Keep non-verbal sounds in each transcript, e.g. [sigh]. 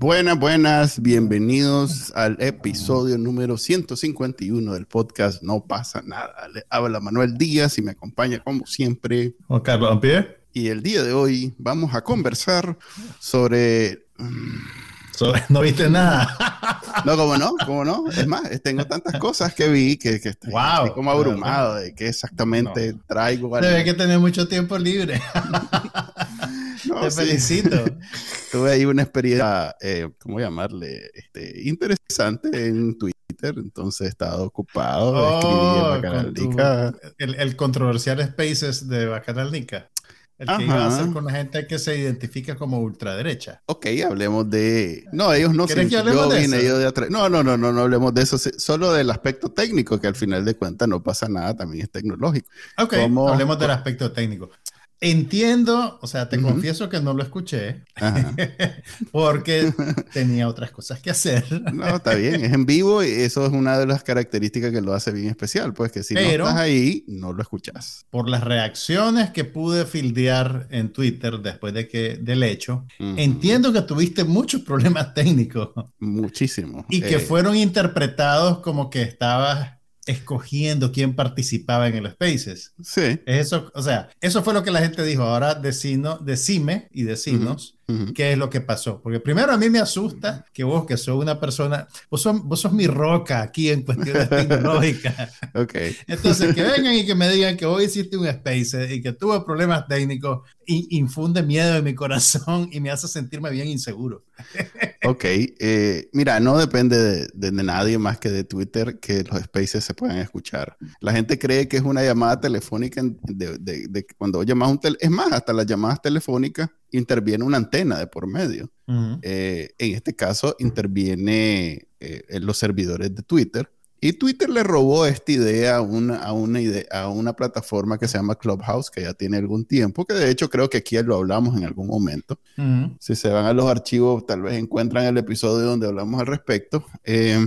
Buenas, buenas, bienvenidos al episodio número 151 del podcast No pasa nada. Le habla Manuel Díaz y me acompaña como siempre Juan Carlos Ampie. Y el día de hoy vamos a conversar sobre... Sobre, no viste nada. [laughs] No, ¿cómo no? ¿Cómo no? Es más, tengo tantas cosas que vi que, que estoy, Wow. estoy como abrumado de que exactamente traigo. al- Debe que tener mucho tiempo libre. [laughs] No, Te sí. felicito. [laughs] Tuve ahí una experiencia, eh, ¿cómo llamarle? Este, interesante en Twitter, entonces he estado ocupado Oh, Canalica. el, el controversial Spaces de Bacanal Nica. El que iba a Ajá. hacer con la gente que se identifica como ultraderecha. Ok, hablemos de... No, ellos no ¿Quieres sí, que hablemos yo de vine eso? yo de atrás. No, no, no, no, no hablemos de eso, solo del aspecto técnico, que al final de cuentas no pasa nada, también es tecnológico. Ok, hablemos del aspecto técnico. Entiendo, o sea, te Ujú. confieso que no lo escuché [laughs] porque [laughs] tenía otras cosas que hacer. No, está bien, es en vivo y eso es una de las características que lo hace bien especial, pues que si Pero- no estás ahí, no lo escuchas. Por las reacciones que pude fildear en Twitter después de que, del hecho, Ujú. entiendo que tuviste muchos problemas técnicos. Muchísimo. Y que Eh, fueron interpretados como que estabas escogiendo quién participaba en el Spaces. Sí. Eso, o sea, eso fue lo que la gente dijo. Ahora decino, decime y decinos qué es lo que pasó. Porque primero a mí me asusta que vos, que sos una persona, vos sos, vos sos mi roca aquí en cuestiones [laughs] tecnológicas. Ok. Entonces, que vengan y que me digan que hoy hiciste un Spaces y que tuve problemas técnicos, y infunde miedo en mi corazón y me hace sentirme bien inseguro. [laughs] Ok, eh, mira, no depende de, de- de nadie más que de Twitter que los spaces se puedan escuchar. La gente cree que es una llamada telefónica de, de- cuando llamas un tel es más, hasta las llamadas telefónicas interviene una antena de por medio. Eh, en este caso interviene eh, en los servidores de Twitter. Y Twitter le robó esta idea a una, a, una ide- a una plataforma que se llama Clubhouse, que ya tiene algún tiempo, que de hecho creo que aquí lo hablamos en algún momento. Si se van a los archivos, tal vez encuentran el episodio donde hablamos al respecto. Eh,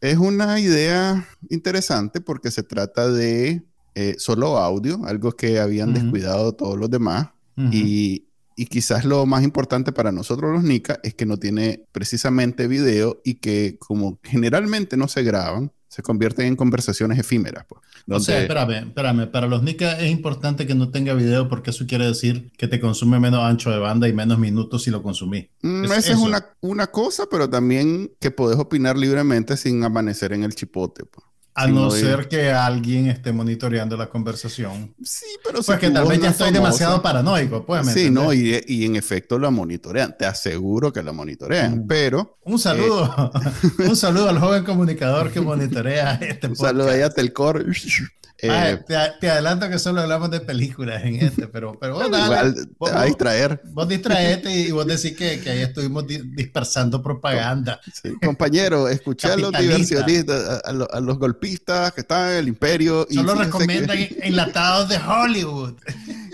es una idea interesante porque se trata de eh, solo audio, algo que habían descuidado todos los demás. Y, y quizás lo más importante para nosotros los NICA es que no tiene precisamente video y que como generalmente no se graban, se convierten en conversaciones efímeras. Pues, O sea, donde- espérame, espérame. Para los Nika es importante que no tenga video porque eso quiere decir que te consume menos ancho de banda y menos minutos si lo consumís. Mm, Es esa es una, una cosa, pero también que puedes opinar libremente sin amanecer en el chipote. pues. A Sí, no ser que alguien esté monitoreando la conversación. Sí, pero si Pues que tal vez ya es estoy famosa- demasiado paranoico, pues. ¿me Sí, no, y, y en efecto la monitorean. Te aseguro que la monitorean, Mm. pero Un saludo, [laughs] un saludo al joven comunicador que monitorea [laughs] este un podcast. saludo ahí a Telcor. Eh, Ah, te, te adelanto que solo hablamos de películas en este, pero, pero vos dale, igual vos- a vos- distraer. Vos distraete y vos decís que, que ahí estuvimos di- dispersando propaganda. Sí, Compañero, [laughs] escuché a los diversionistas, a, a los, a los golpistas que están en el imperio. y Solo fíjese recomiendan que, [laughs] enlatados de Hollywood.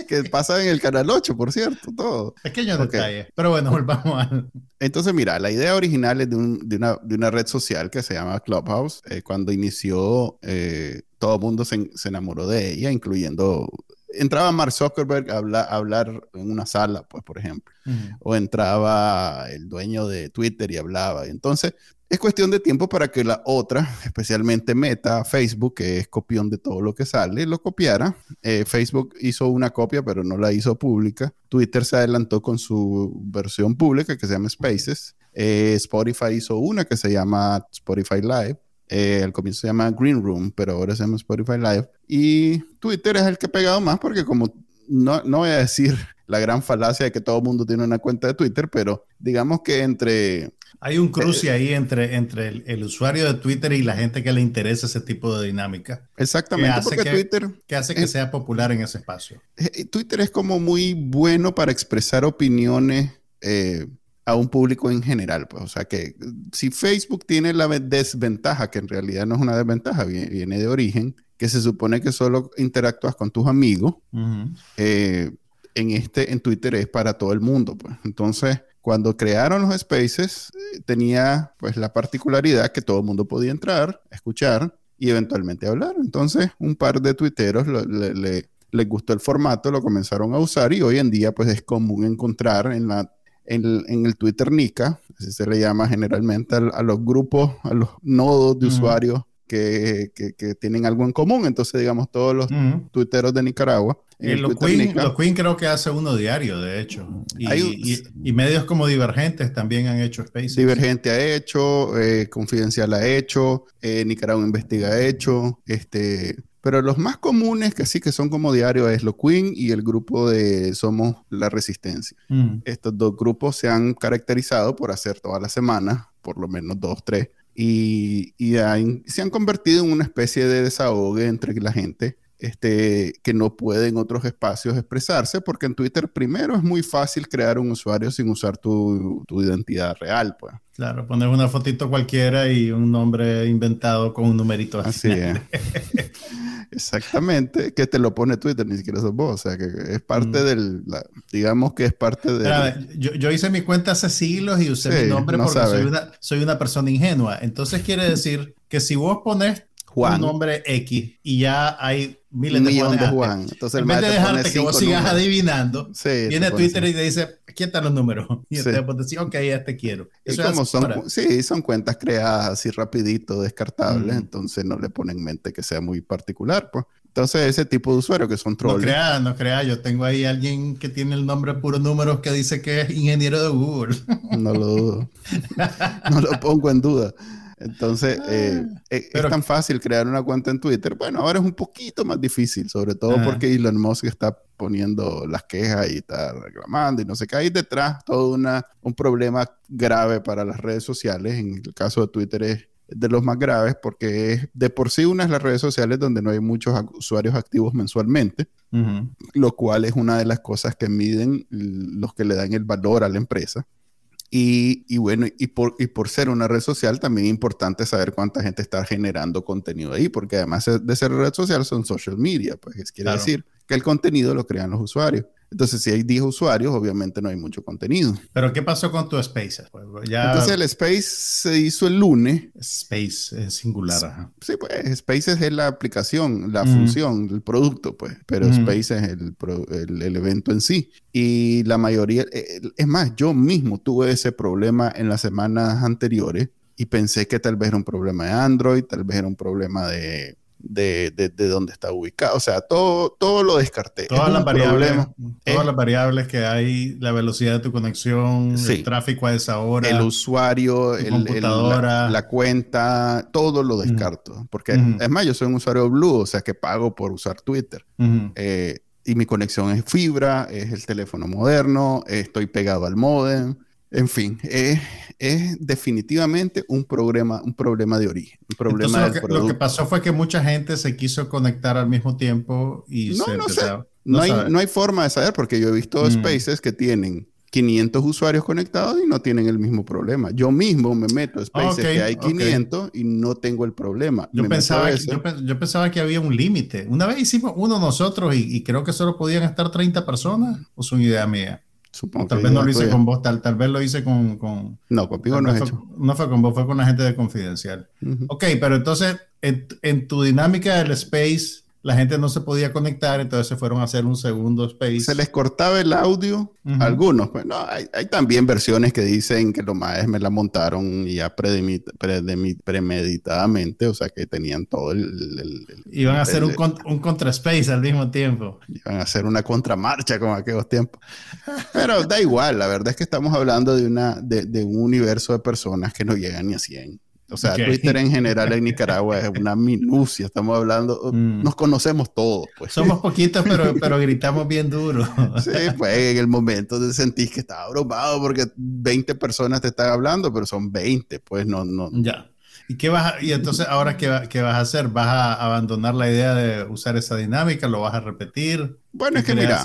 que pasan en el canal 8, por cierto, todo. Pequeños Ok. detalles. Pero bueno, volvamos al. Entonces, mira, la idea original es de, un- de una, de una red social que se llama Clubhouse. Eh, cuando inició, eh, todo el mundo se, se enamoró de ella, incluyendo... Entraba Mark Zuckerberg a, habla- a hablar en una sala, pues, por ejemplo. O entraba el dueño de Twitter y hablaba. Entonces, es cuestión de tiempo para que la otra, especialmente Meta, Facebook, que es copión de todo lo que sale, lo copiara. Eh, Facebook hizo una copia, pero no la hizo pública. Twitter se adelantó con su versión pública, que se llama Spaces. Eh, Spotify hizo una que se llama Spotify Live. Eh, al comienzo se llama Green Room, pero ahora se llama Spotify Live. Y Twitter es el que ha pegado más porque como no, no voy a decir [laughs] la gran falacia de que todo el mundo tiene una cuenta de Twitter, pero digamos que entre... Hay un cruce ahí entre, entre el, el usuario de Twitter y la gente que le interesa ese tipo de dinámica, Exactamente, hace porque que- Twitter, que hace que Eh, sea popular en ese espacio. eh, Twitter es como muy bueno para expresar opiniones eh, a un público en general. Pues. O sea que si Facebook tiene la desventaja, que en realidad no es una desventaja, viene, de origen, que se supone que solo interactúas con tus amigos, eh, en, este, en Twitter es para todo el mundo. Pues. Entonces, cuando crearon los spaces, eh, tenía pues la particularidad que todo el mundo podía entrar, escuchar y eventualmente hablar. Entonces, un par de tuiteros le, les gustó el formato, lo comenzaron a usar y hoy en día pues es común encontrar en la en, el Twitter Nika, así se le llama generalmente a, los grupos, a los nodos de usuarios que, que, tienen algo en común. Entonces, digamos, todos los tuiteros de Nicaragua. Y los, Queen, los, Queen, creo que hace uno diario, de hecho. Y, y, medios como Divergentes también han hecho Spaces. Divergente ha hecho, eh, Confidencial ha hecho, eh, Nicaragua Investiga ha hecho, este, pero los más comunes, que sí que son como diarios, es lo Queen y el grupo de Somos la Resistencia. Mm. Estos dos grupos se han caracterizado por hacer todas las semanas, por lo menos dos, tres, y, y se han convertido en una especie de desahogue entre la gente este, que no puede en otros espacios expresarse, porque en Twitter primero es muy fácil crear un usuario sin usar tu, tu identidad real, pues. Claro, poner una fotito cualquiera y un nombre inventado con un numerito así. es. [laughs] Exactamente, que te lo pone Twitter, ni siquiera sos vos, o sea que es parte mm. del, digamos que es parte de... Yo, yo, hice mi cuenta hace siglos y usé mi nombre porque soy una, soy una persona ingenua, entonces quiere decir que si vos pones un nombre X y ya hay miles de, de Juan. Entonces, en vez de dejarte que vos sigas adivinando, viene Twitter y te dice, aquí están los números. [laughs] Y sí. entonces decir, ok, ya te quiero. como son, sí, son cuentas creadas así rapidito, descartables, entonces no le ponen en mente que sea muy particular, pues. Entonces, ese tipo de usuario que son trolls. No crea, no crea. Yo tengo ahí alguien que tiene el nombre puro números que dice que es ingeniero de Google. No lo dudo. [laughs] no lo pongo en duda. Entonces, eh, ah, eh, es, tan fácil crear una cuenta en Twitter. Bueno, ahora es un poquito más difícil, sobre todo ah. porque Elon Musk está poniendo las quejas y está reclamando y no sé qué. Hay detrás todo una, un problema grave para las redes sociales. En el caso de Twitter es de los más graves porque es de por sí una de las redes sociales donde no hay muchos usuarios activos mensualmente, lo cual es una de las cosas que miden los que le dan el valor a la empresa. Y, bueno, y por, y por ser una red social, también es importante saber cuánta gente está generando contenido ahí, porque además de ser red social, son social media, pues quiere decir que el contenido lo crean los usuarios. Entonces, si hay 10 usuarios, obviamente no hay mucho contenido. Pero, ¿qué pasó con tu Space? Pues, Entonces, el Space se hizo el lunes. Space es singular. Sí, pues Space es la aplicación, la función, el producto, pues. Pero Space es el, el, evento en sí. Y la mayoría, eh, es más, yo mismo tuve ese problema en las semanas anteriores y pensé que tal vez era un problema de Android, tal vez era un problema de de, de, dónde está ubicado. O sea, todo, todo lo descarté. Todas, las variables, todas las variables que hay, la velocidad de tu conexión, el tráfico a esa hora. El usuario, el, la, cuenta, todo lo descarto. Porque es más, yo soy un usuario Blue, o sea que pago por usar Twitter. Eh, y mi conexión es fibra, es el teléfono moderno, estoy pegado al modem. En fin, es, definitivamente un problema, un problema de origen. Un problema lo, que, lo, que, pasó fue que mucha gente se quiso conectar al mismo tiempo y no, no, sé. no, hay, no, hay, forma de saber porque yo he visto mm. spaces que tienen 500 usuarios conectados y no tienen el mismo problema. Yo mismo me meto a spaces que hay 500 y no tengo el problema. Yo pensaba, que, yo, pensaba que había un límite. Una vez hicimos uno nosotros y, y creo que solo podían estar 30 personas, o es una idea mía. Supongo tal vez no lo hice con vos, tal, tal vez lo hice con... con no, contigo no he hecho. No fue con vos, fue con la gente de Confidencial. Ok, pero entonces, en, en, tu dinámica del space, la gente no se podía conectar, entonces se fueron a hacer un segundo space. Se les cortaba el audio, algunos. Pues no, hay, hay, también versiones que dicen que los maes me la montaron ya premeditadamente, o sea que tenían todo el... Iban a hacer un, un contra space al mismo tiempo. Iban a hacer una contramarcha con aquellos tiempos. Pero da igual, la verdad es que estamos hablando de, una, de, de un universo de personas que no llegan ni a 100. O sea, Twitter en general en Nicaragua es una minucia. Estamos hablando, mm. nos conocemos todos. Pues. Somos poquitos, pero, pero gritamos bien duro. sí, pues en el momento te sentís que estás abrumado porque 20 personas te están hablando, pero son 20, pues no, no. Ya. ¿Y qué vas y entonces ahora qué, qué, vas a hacer? ¿Vas a abandonar la idea de usar esa dinámica? ¿Lo vas a repetir? Bueno, es que mira,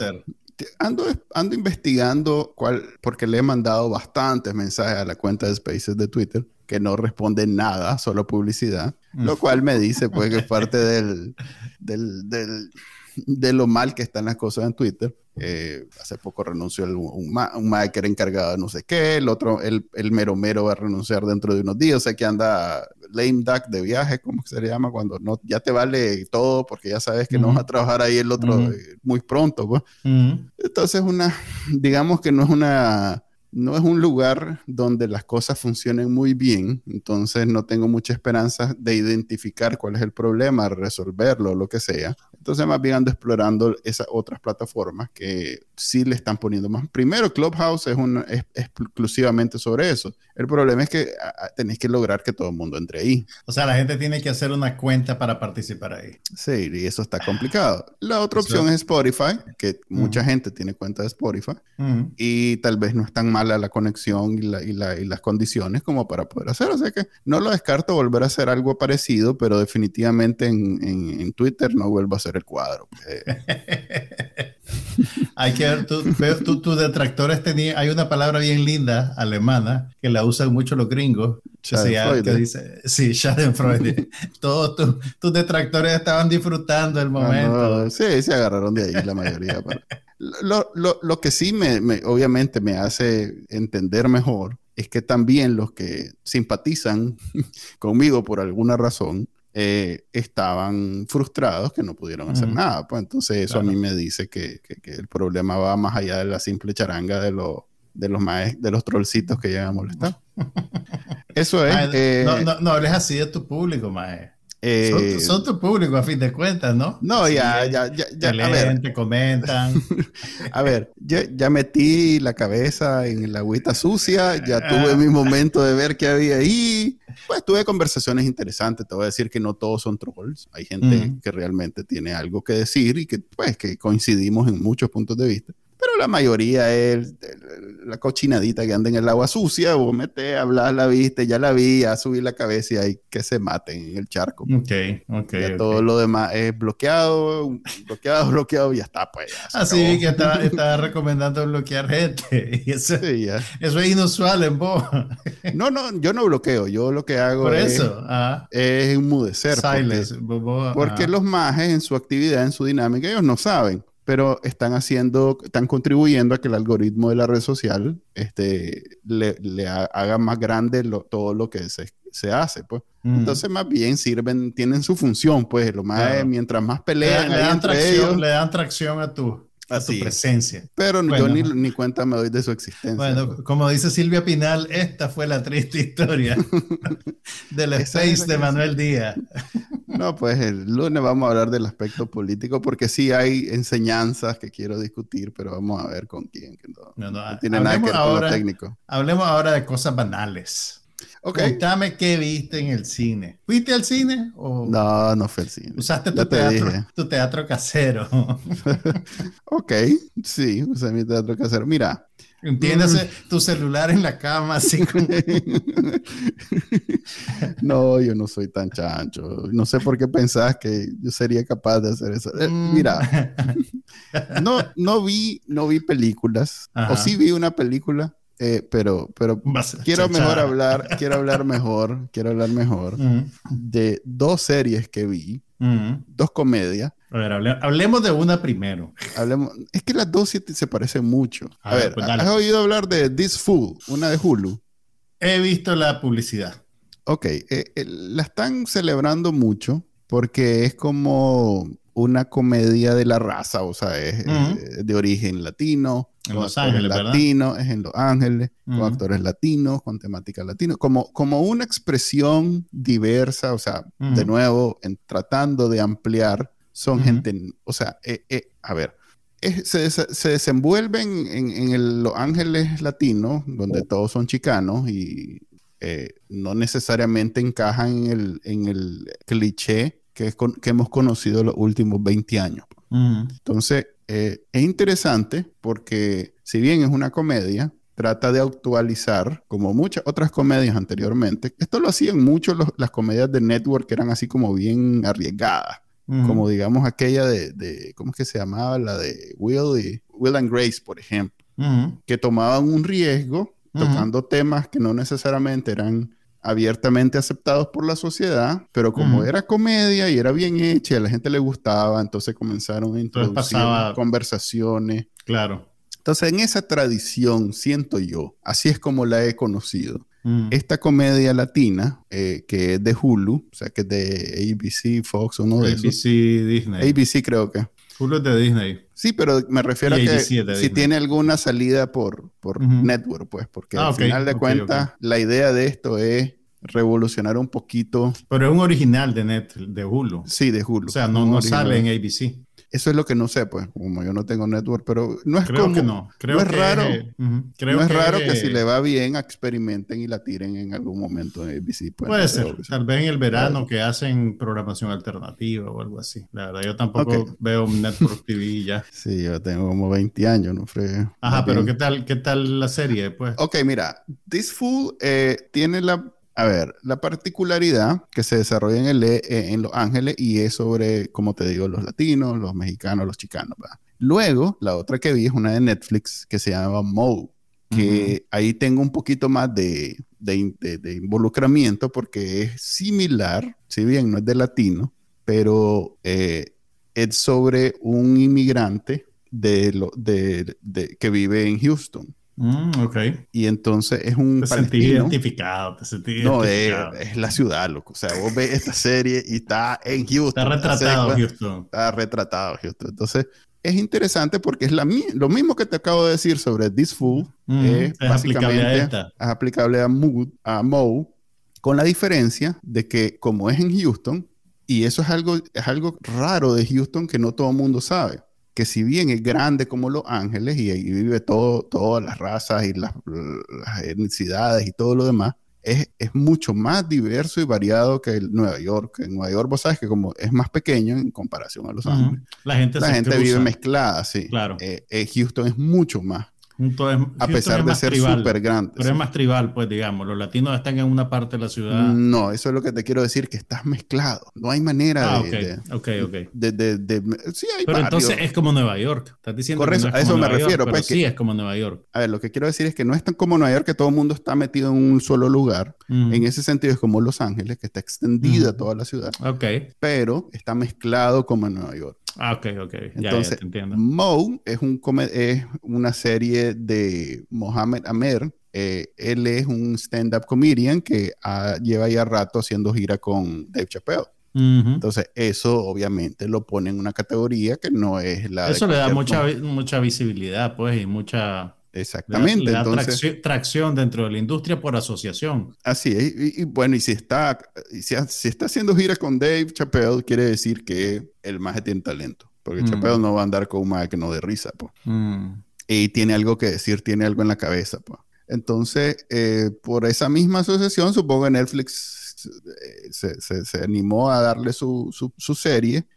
ando, ando investigando cuál, porque le he mandado bastantes mensajes a la cuenta de Spaces de Twitter que no responde nada, solo publicidad, lo mm. cual me dice pues que es [laughs] parte del, del, del, de lo mal que están las cosas en Twitter. Eh, hace poco renunció un, un que era encargado de no sé qué, el otro, el, el mero mero va a renunciar dentro de unos días, o sea que anda lame duck de viaje, como se le llama, cuando no, ya te vale todo porque ya sabes que no vas a trabajar ahí el otro eh, muy pronto. Pues. Entonces, una, digamos que no es una no es un lugar donde las cosas funcionen muy bien, entonces no tengo mucha esperanza de identificar cuál es el problema, resolverlo, lo que sea. Entonces más bien ando explorando esas otras plataformas que sí le están poniendo más. Primero, Clubhouse es, un, es, exclusivamente sobre eso. El problema es que tenéis que lograr que todo el mundo entre ahí. O sea, la gente tiene que hacer una cuenta para participar ahí. Sí, y eso está complicado. La otra opción es Spotify, que mucha gente tiene cuenta de Spotify y tal vez no es tan mala la conexión y, la, y, la, y, las condiciones como para poder hacer. O sea que no lo descarto volver a hacer algo parecido, pero definitivamente en, en, en Twitter no vuelvo a hacer el cuadro. Pues. [laughs] hay que ver, tus detractores tenían, hay una palabra bien linda, alemana, que la usan mucho los gringos. Que dice, sí, Schadenfreude. [laughs] Todos tus detractores estaban disfrutando el ah, momento. sí, se agarraron de ahí la mayoría. [laughs] lo, lo, lo, que sí me, me, obviamente me hace entender mejor es que también los que simpatizan [laughs] conmigo por alguna razón eh, estaban frustrados que no pudieron hacer nada. Pues entonces eso a mí me dice que, que, el problema va más allá de la simple charanga de, los de los de los trollcitos que llegan a molestar. [laughs] Eso es. Eh, no, no, no, hables así de tu público, Mae. Eh, son, tu público a fin de cuentas, ¿no? No, ya, ya, ya, ya. a ver. te comentan. [laughs] a ver, ya, ya, metí la cabeza en la agüita sucia, ya tuve mi momento de ver qué había ahí. Pues tuve conversaciones interesantes, te voy a decir que no todos son trolls, hay gente que realmente tiene algo que decir y que pues que coincidimos en muchos puntos de vista pero la mayoría es la cochinadita que anda en el agua sucia, vos metes, hablas, la viste, ya la vi, a subir la cabeza y hay que se maten en el charco. Ok, ok. Todo lo demás es bloqueado, bloqueado, [laughs] bloqueado y ya está, pues. Así ah, que estaba, [laughs] estaba, recomendando bloquear gente. [laughs] Y eso, eso, es inusual en vos. no, no, yo no bloqueo, yo lo que hago es, ah. es enmudecer. Silence. Porque, porque los majes en su actividad, en su dinámica, ellos no saben pero están haciendo, están contribuyendo a que el algoritmo de la red social este, le, le haga más grande todo lo que se, se hace, pues. Entonces, más bien sirven, tienen su función, pues, lo más, mientras más pelean le, dan tracción, le dan tracción a tu, a tu presencia. Pero yo ni, ni, cuenta me doy de su existencia. Bueno, pues. como dice Silvia Pinal, esta fue la triste historia [laughs] del space de Manuel Díaz. No, pues el lunes vamos a hablar del aspecto político porque sí hay enseñanzas que quiero discutir, pero vamos a ver con quién. no, tiene nada que ver con lo técnico. Hablemos ahora de cosas banales. Okay. Cuéntame qué viste en el cine. ¿Fuiste al cine? O... No, no fui al cine. ¿Usaste tu teatro, tu teatro, casero? [laughs] ok, sí, usé mi teatro casero. Mira, Entiéndase, mm. tu celular en la cama, así [laughs] como... no, yo no soy tan chancho. No sé por qué pensás que yo sería capaz de hacer eso. Eh, mm. Mira, [laughs] no, no, vi, no vi películas. O sí vi una película, eh, pero, pero quiero mejor hablar, [laughs] quiero hablar mejor, quiero hablar mejor de dos series que vi, dos comedias a ver, hablemos de una primero. Hablemos, es que las dos se, parecen mucho. A, ver, pues ¿has oído hablar de This Fool, una de Hulu? He visto la publicidad. Ok, eh, eh, la están celebrando mucho porque es como una comedia de la raza, o sea, es de origen latino. En Los Ángeles, latino, Es en Los Ángeles, con actores latinos, con temática latina, como, como una expresión diversa, o sea, de nuevo, en, tratando de ampliar son gente, o sea, eh, eh, a ver, se, se, desenvuelven en, Los Ángeles Latinos, donde todos son chicanos y eh, no necesariamente encajan en el, en el cliché que, que hemos conocido los últimos 20 años. Entonces, es interesante porque si bien es una comedia, trata de actualizar, como muchas otras comedias anteriormente. Esto lo hacían mucho las comedias de network que eran así como bien arriesgadas como digamos aquella de, ¿cómo es que se llamaba? La de Will, y, Will and Grace, por ejemplo, que tomaban un riesgo tocando temas que no necesariamente eran abiertamente aceptados por la sociedad, pero como era comedia y era bien hecha y a la gente le gustaba, entonces comenzaron a introducir conversaciones. Claro. Entonces, en esa tradición, siento yo, así es como la he conocido. Mm. Esta comedia latina, eh, que es de Hulu, o sea, que es de ABC, Fox, uno de ABC, Disney. ABC creo que. Hulu es de Disney. Sí, pero me refiero a que si tiene alguna salida por, por network, pues, porque ah, al final de cuentas la idea de esto es revolucionar un poquito. Pero es un original de Net, de Hulu. Sí, de Hulu. O sea, no, no sale en ABC. Eso es lo que no sé, pues, como yo no tengo network, pero no es creo que no. Creo no es raro. no es raro que si le va bien experimenten y la tiren en algún momento en ABC. Pues, Puede ser. Tal vez en el verano que hacen programación alternativa o algo así. La verdad, yo tampoco veo Network TV ya. [laughs] sí, yo tengo como 20 años, no fregué. Ajá, pero ¿qué tal, ¿qué tal la serie, pues? Ok, mira, This Fool eh, tiene la a ver, la particularidad que se desarrolla en, el, eh, en Los Ángeles y es sobre, como te digo, los latinos, los mexicanos, los chicanos. Luego, la otra que vi es una de Netflix que se llama Mo, que ahí tengo un poquito más de, involucramiento porque es similar, si bien no es de latino, pero eh, es sobre un inmigrante de lo, de, que vive en Houston. Mm, ok. Y entonces es un. Te sentí identificado, te sentí No, Es, la ciudad, loco. O sea, vos ves esta serie y está en Houston. Está retratado Houston. Está retratado Houston. Entonces, es interesante porque es la, lo mismo que te acabo de decir sobre This Fool. Mm, es, aplicable a esta. Es aplicable a, Mood, a Mo, con la diferencia de que, como es en Houston, y eso es algo, es algo raro de Houston que no todo el mundo sabe que si bien es grande como Los Ángeles y ahí vive todo, todas las razas y las, etnicidades y todo lo demás, es, es, mucho más diverso y variado que el Nueva York. En Nueva York, vos sabes que como es más pequeño en comparación a Los Ángeles, la gente, la gente vive mezclada, sí. Claro. Eh, eh, Houston es mucho más a pesar de ser súper grande. Pero es más tribal, pues digamos, los latinos están en una parte de la ciudad. No, eso es lo que te quiero decir, que estás mezclado. No hay manera ah, de, ok, ok. De, de, sí, hay Pero entonces es como Nueva York. Estás diciendo Correcto, a eso me refiero. pues, sí, es como Nueva York. A ver, lo que quiero decir es que no es tan como Nueva York que todo el mundo está metido en un solo lugar. En ese sentido es como Los Ángeles, que está extendida toda la ciudad. Ok. Pero está mezclado como en Nueva York. Ah, ok, ok. Ya, Entonces, entiendo. Mo es, un es una serie de Mohamed Amer. Eh, él es un stand-up comedian que lleva ya rato haciendo gira con Dave Chappelle. Entonces, eso obviamente lo pone en una categoría que no es la. Eso le da mucha, mucha visibilidad, pues, y mucha. Exactamente. Le da, tracción, dentro de la industria por asociación. Así es. Y, bueno, y si está, si, si, está haciendo gira con Dave Chappelle, quiere decir que el maje tiene talento. Porque mm. Chappelle no va a andar con un maje que no de risa, pues. Y tiene algo que decir, tiene algo en la cabeza, pues. Entonces, eh, por esa misma asociación, supongo que Netflix se, se, animó a darle su, su, serie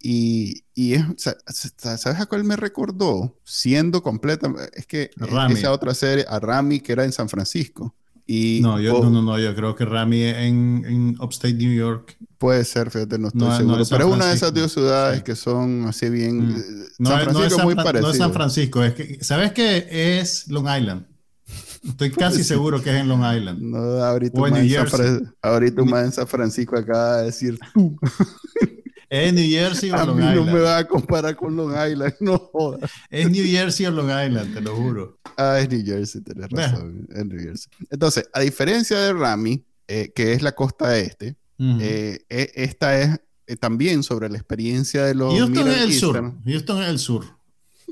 y, y ¿sabes a cuál me recordó? Siendo completa, es que esa otra serie, a Rami, que era en San Francisco. Y, no, yo, no, no, yo creo que Rami en, en Upstate New York. Puede ser, fíjate, no estoy seguro. pero es una de esas dos ciudades que son así bien. Mm. San Francisco muy parecido. No es San Francisco, es que, ¿sabes qué? Es Long Island. Estoy casi seguro que es en Long Island. No, ahorita, un en San Francisco acaba de decir tú. [laughs] ¿Es New Jersey o a Long mí Island? No me va a comparar con Long Island, no jodas. Es New Jersey o Long Island, te lo juro. Ah, es New Jersey, tienes razón. Es New Jersey. Entonces, a diferencia de Rami, eh, que es la costa este, eh, e, esta es eh, también sobre la experiencia de los. Houston es el sur. Houston es el sur.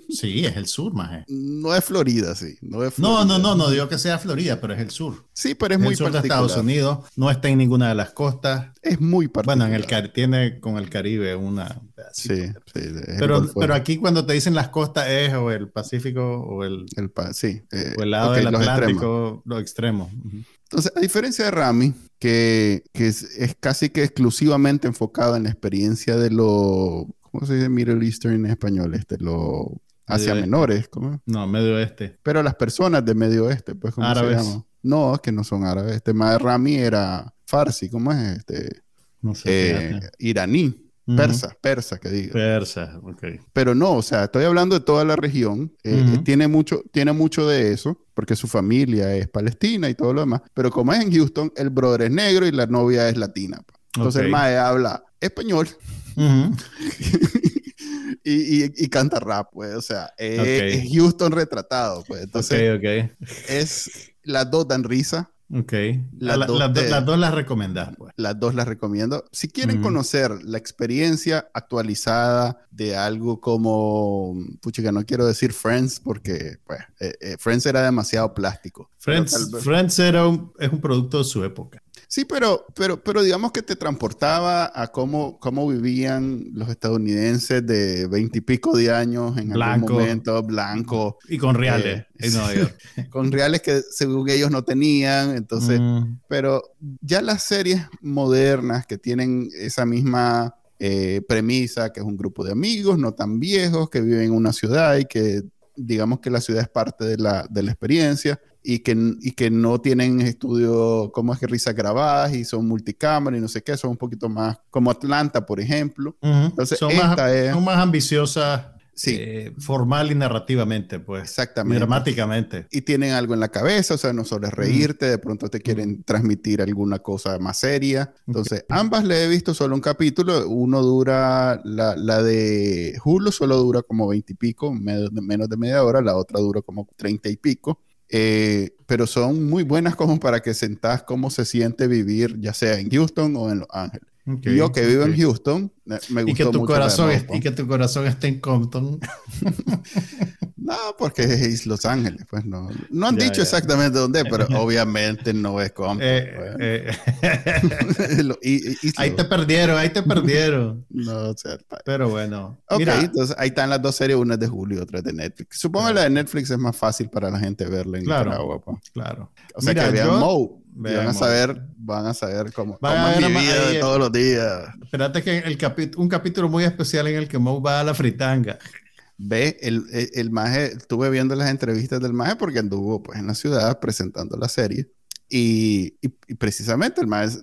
Sí, es el sur, maje. No es Florida, sí. No, es no, no, no, no digo que sea Florida, pero es el sur. Sí, pero es, muy el sur de Estados Unidos. No está en ninguna de las costas. Es muy particular. Bueno, en el tiene con el Caribe una. Sí, sí. Pero, pero aquí cuando te dicen las costas es o el Pacífico o el. el sí. Eh, o el lado del Atlántico, lo extremo. Entonces, a diferencia de Rami, que, que es, es, casi que exclusivamente enfocado en la experiencia de lo. ¿Cómo se dice Middle Eastern en español? Este, lo hacia menores. ¿cómo? No, Medio Oeste. Pero las personas de Medio Oeste, pues, ¿cómo se llama? No, es que no son árabes. Este Rami era Farsi, ¿cómo es? Este, no sé. Eh, iraní. Persa, persa, que diga. Persa, ok. Pero no, o sea, estoy hablando de toda la región. Eh, tiene, mucho, tiene mucho de eso, porque su familia es palestina y todo lo demás. Pero como es en Houston, el brother es negro y la novia es latina. Entonces el mae habla español. [laughs] y, canta rap, pues. O sea, es Houston retratado, pues. Entonces, es las dos dan risa. Ok. Las, dos, las recomiendas. Pues. Las dos las recomiendo. Si quieren conocer la experiencia actualizada de algo como, pucha, que no quiero decir Friends porque pues, eh, eh, Friends era demasiado plástico. Friends, Friends era es un producto de su época. Sí, pero, pero, pero digamos que te transportaba a cómo, cómo vivían los estadounidenses de veintipico de años en algún momento, blanco. Y con reales eh, [laughs] con reales que según ellos no tenían. Entonces, mm. pero ya las series modernas que tienen esa misma eh, premisa, que es un grupo de amigos no tan viejos, que viven en una ciudad y que digamos que la ciudad es parte de la, de la experiencia y que, y que no tienen estudios como es que risas grabadas y son multicámara y no sé qué, son un poquito más como Atlanta, por ejemplo. Entonces, son, más, son más ambiciosas Sí. Eh, formal y narrativamente, pues. Exactamente. Dramáticamente. Y tienen algo en la cabeza, o sea, no solo es reírte, de pronto te quieren transmitir alguna cosa más seria. Entonces, ambas le he visto solo un capítulo. Uno dura, la, la de Hulu solo dura como veinte y pico, menos de media hora, la otra dura como treinta y pico. Eh, pero son muy buenas como para que sentás cómo se siente vivir, ya sea en Houston o en Los Ángeles. Yo que vivo en Houston, me gustó y que tu Corazón y que tu corazón esté en Compton. [laughs] No, porque es Los Ángeles, pues no. No han dicho exactamente dónde, pero [laughs] obviamente no es Compton. Eh, pues. eh. [laughs] ahí te perdieron, ahí te perdieron. no, o sea, pero bueno. Ok, entonces ahí están las dos series, una es de Julio y otra es de Netflix. Supongo que la de Netflix es más fácil para la gente verla en claro, Nicaragua. Pues. Claro. O sea, que vean Mo. Van a saber, van a saber cómo, cómo es mi vida de todos los días. Espérate que el un capítulo muy especial en el que Mo va a la fritanga. Ve, el, el, maje, estuve viendo las entrevistas del maje porque anduvo pues, en la ciudad presentando la serie. Y, y, precisamente el maje,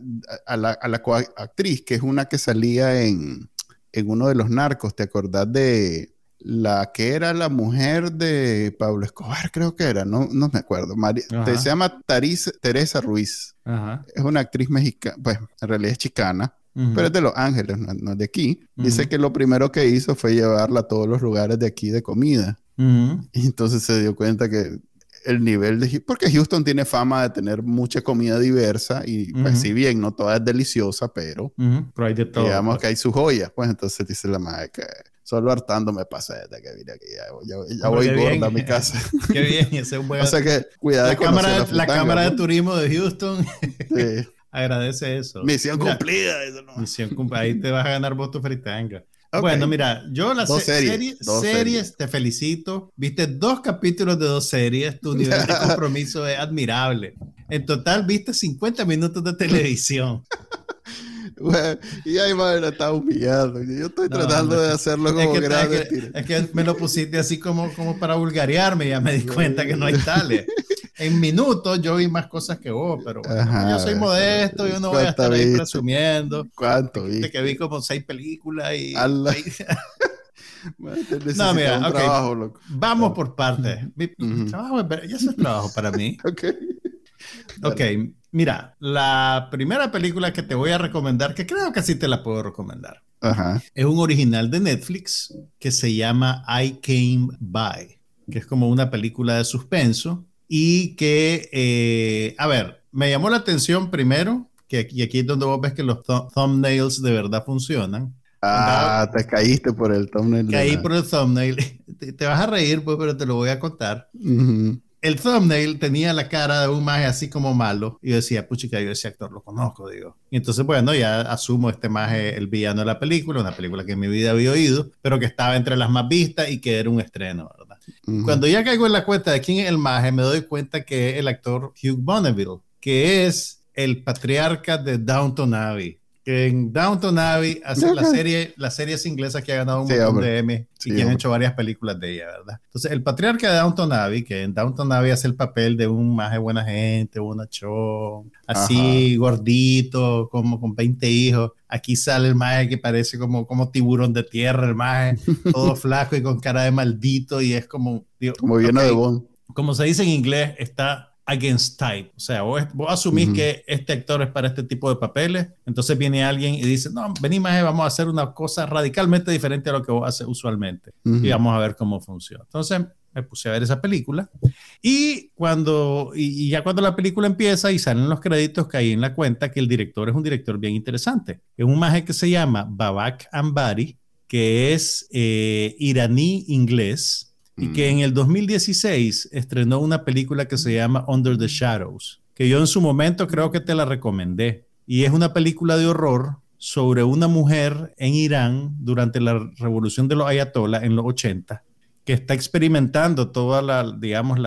a la, a la actriz, que es una que salía en, en uno de los narcos, ¿te acordás de la que era la mujer de Pablo Escobar? Creo que era, no, no me acuerdo. se llama Teresa Ruiz. Es una actriz mexicana, pues en realidad es chicana pero es de Los Ángeles, no, es de aquí. Dice que lo primero que hizo fue llevarla a todos los lugares de aquí de comida. Y entonces se dio cuenta que el nivel de... Porque Houston tiene fama de tener mucha comida diversa y pues si bien no toda es deliciosa, pero... hay de todo. Digamos pues. que hay sus joyas. Pues entonces dice la madre que solo hartando me pasa desde que vine aquí. Ya, voy gorda a mi casa. [laughs] Qué bien, ese es un buen... O sea que cuidado la cámara, la, cámara de turismo de Houston. sí. [laughs] Agradece eso. Misión cumplida. Misión cumplida. Ahí te vas a ganar voto fritanga. Bueno, mira, yo las series, series, te felicito. Viste dos capítulos de dos series. Tu nivel de [laughs] compromiso es admirable. En total, viste 50 minutos de televisión. [laughs] y ahí me está humillando. Yo estoy tratando de hacerlo como es que, Es que, me lo pusiste así como, como para vulgarearme. Ya me di cuenta que no hay tales en minutos yo vi más cosas que vos, pero yo soy modesto, yo no voy a estar ahí presumiendo. ¿Cuánto vi? De que vi como seis películas y... [laughs] no, mira, okay. vamos por partes. trabajo, ya es trabajo para mí. [laughs] ok. Ok, mira, la primera película que te voy a recomendar, que creo que sí te la puedo recomendar, es un original de Netflix que se llama I Came By, que es como una película de suspenso y que, eh, a ver, me llamó la atención primero, que aquí, aquí es donde vos ves que los thumbnails de verdad funcionan. Ah, te caíste por el thumbnail. Caí por el thumbnail. [laughs] Te, vas a reír, pues, pero te lo voy a contar. El thumbnail tenía la cara de un maje así como malo. Y yo decía, puchica, yo ese actor lo conozco, digo. Y entonces, bueno, ya asumo este maje el villano de la película, una película que en mi vida había oído, pero que estaba entre las más vistas y que era un estreno, ¿verdad? Cuando ya caigo en la cuenta de quién es el maje, me doy cuenta que es el actor Hugh Bonneville, que es el patriarca de Downton Abbey. Que en Downton Abbey hace la serie, las series inglesas que ha ganado un montón de Emmy y que han hecho varias películas de ella, ¿verdad? Entonces, el patriarca de Downton Abbey, que en Downton Abbey hace el papel de un más de buena gente, un achón, así gordito, como con 20 hijos. Aquí sale el maje que parece como, como tiburón de tierra, el maje, [laughs] todo flaco y con cara de maldito y es como... como lleno de bon. Como se dice en inglés, está against type. O sea, vos, asumís que este actor es para este tipo de papeles, entonces viene alguien y dice, no, vení más, vamos a hacer una cosa radicalmente diferente a lo que vos haces usualmente y vamos a ver cómo funciona. Entonces me puse a ver esa película y cuando y, ya cuando la película empieza y salen los créditos caí en la cuenta que el director es un director bien interesante. Es un maje que se llama Babak Ambari, que es eh, iraní inglés y que en el 2016 estrenó una película que se llama Under the Shadows, que yo en su momento creo que te la recomendé. Y es una película de horror sobre una mujer en Irán durante la revolución de los ayatollah en los 80, que está experimentando toda la, digamos,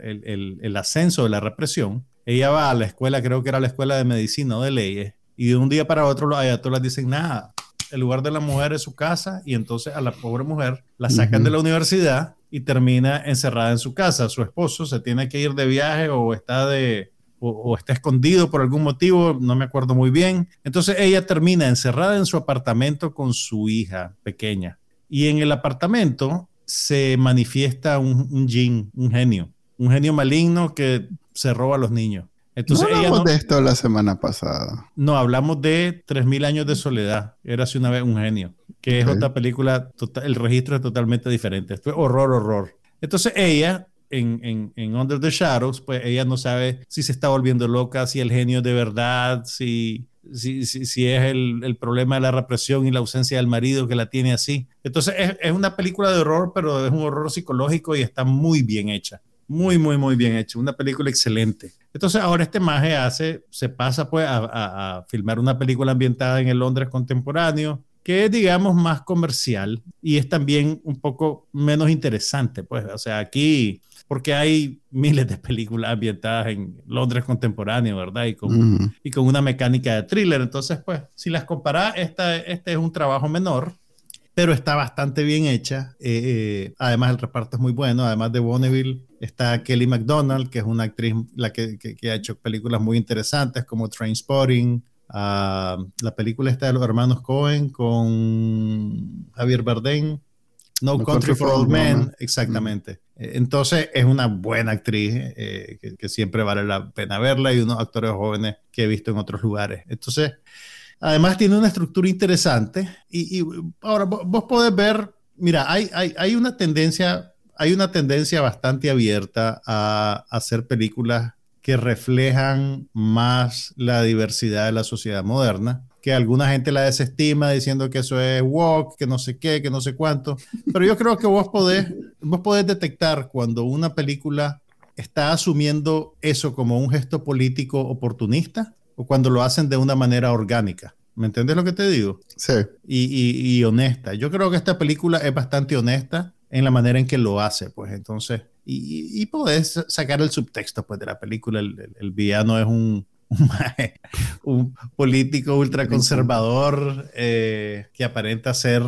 el, el, ascenso de la represión. Ella va a la escuela, creo que era la escuela de medicina o de leyes, y de un día para otro los ayatollah dicen, nada, el lugar de la mujer es su casa, y entonces a la pobre mujer la sacan de la universidad y termina encerrada en su casa. Su esposo se tiene que ir de viaje o está de o, está escondido por algún motivo, no me acuerdo muy bien. Entonces ella termina encerrada en su apartamento con su hija pequeña. Y en el apartamento se manifiesta un, un un genio, un genio maligno que se roba a los niños. Entonces, no hablamos de esto la semana pasada. No, hablamos de 3.000 años de soledad. Era una vez un genio, que es otra película, tota-, el registro es totalmente diferente. Esto es horror, horror. Entonces ella, en, en, Under the Shadows, pues ella no sabe si se está volviendo loca, si el genio de verdad, si, si, si, es el, el, problema de la represión y la ausencia del marido que la tiene así. Entonces es, es, una película de horror, pero es un horror psicológico y está muy bien hecha. Muy, muy, muy bien hecho. Una película excelente. Entonces ahora este maje hace, se pasa pues a, filmar una película ambientada en el Londres contemporáneo, que es digamos más comercial y es también un poco menos interesante. Pues, o sea, aquí, porque hay miles de películas ambientadas en Londres contemporáneo, ¿verdad? Y con, y con una mecánica de thriller. Entonces, pues, si las comparas, esta, este es un trabajo menor pero está bastante bien hecha. Eh, eh, además, el reparto es muy bueno. Además de Bonneville, está Kelly MacDonald, que es una actriz la que, que, ha hecho películas muy interesantes como Trainspotting. Uh, la película está de los hermanos Cohen con Javier Bardem. No, Country, for Old Men, exactamente. Mm. Eh, entonces es una buena actriz que, que, siempre vale la pena verla y unos actores jóvenes que he visto en otros lugares. Entonces, Además tiene una estructura interesante y, ahora vos, podés ver, mira, hay, hay, hay, una tendencia, hay una tendencia bastante abierta a, hacer películas que reflejan más la diversidad de la sociedad moderna, que alguna gente la desestima diciendo que eso es walk, que no sé qué, que no sé cuánto, pero yo creo que vos podés, vos podés detectar cuando una película está asumiendo eso como un gesto político oportunista o cuando lo hacen de una manera orgánica. ¿Me entiendes lo que te digo? Sí. Y, honesta. Yo creo que esta película es bastante honesta en la manera en que lo hace, pues entonces, y, y podés sacar el subtexto pues, de la película. El, villano es un, [laughs] un, político ultraconservador eh, que aparenta ser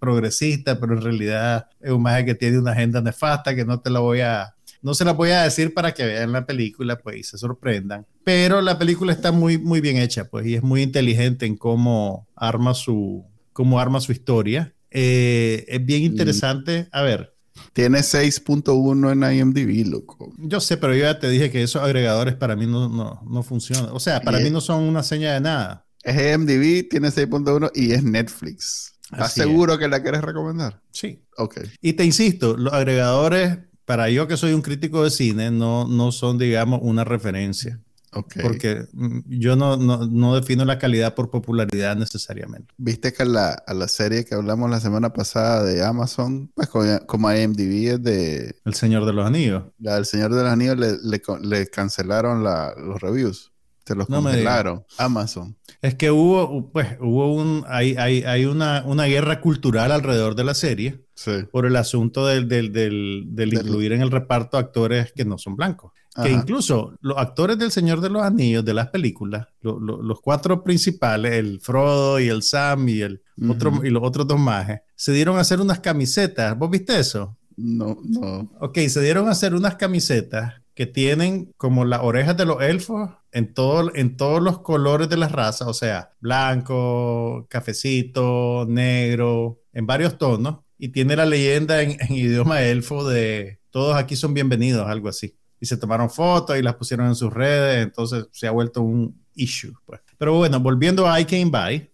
progresista, pero en realidad es un maje que tiene una agenda nefasta que no te la voy a no se la voy a decir para que vean la película, pues, y se sorprendan. Pero la película está muy, muy bien hecha, pues, y es muy inteligente en cómo arma su, cómo arma su historia. Eh, es bien interesante. A ver. Tiene 6.1 en IMDb, loco. Yo sé, pero yo ya te dije que esos agregadores para mí no, no, no funcionan. O sea, para mí no son una seña de nada. Es IMDb, tiene 6.1 y es Netflix. ¿Estás seguro que la quieres recomendar? Sí. Ok. Y te insisto, los agregadores para yo que soy un crítico de cine, no, no son, digamos, una referencia. Okay. Porque mm, yo no, no, no, defino la calidad por popularidad necesariamente. Viste que la, a la serie que hablamos la semana pasada de Amazon, pues como IMDb es de... El Señor de los Anillos. La del Señor de los Anillos le, le, cancelaron la, los reviews. Se los cancelaron. Amazon. Es que hubo, pues, hubo un, hay, hay, hay una, una guerra cultural alrededor de la serie por el asunto del, del, del, incluir en el reparto actores que no son blancos. Que incluso los actores del Señor de los Anillos, de las películas, los cuatro principales, el Frodo y el Sam y, el otro, y los otros dos majes, se dieron a hacer unas camisetas. ¿Vos viste eso? No, no. Ok, se dieron a hacer unas camisetas que tienen como las orejas de los elfos en, todo, en todos los colores de las razas, o sea, blanco, cafecito, negro, en varios tonos, y tiene la leyenda en, idioma elfo de todos aquí son bienvenidos, algo así. Y se tomaron fotos y las pusieron en sus redes, entonces se ha vuelto un issue. Pues. Pero bueno, volviendo a I Came By,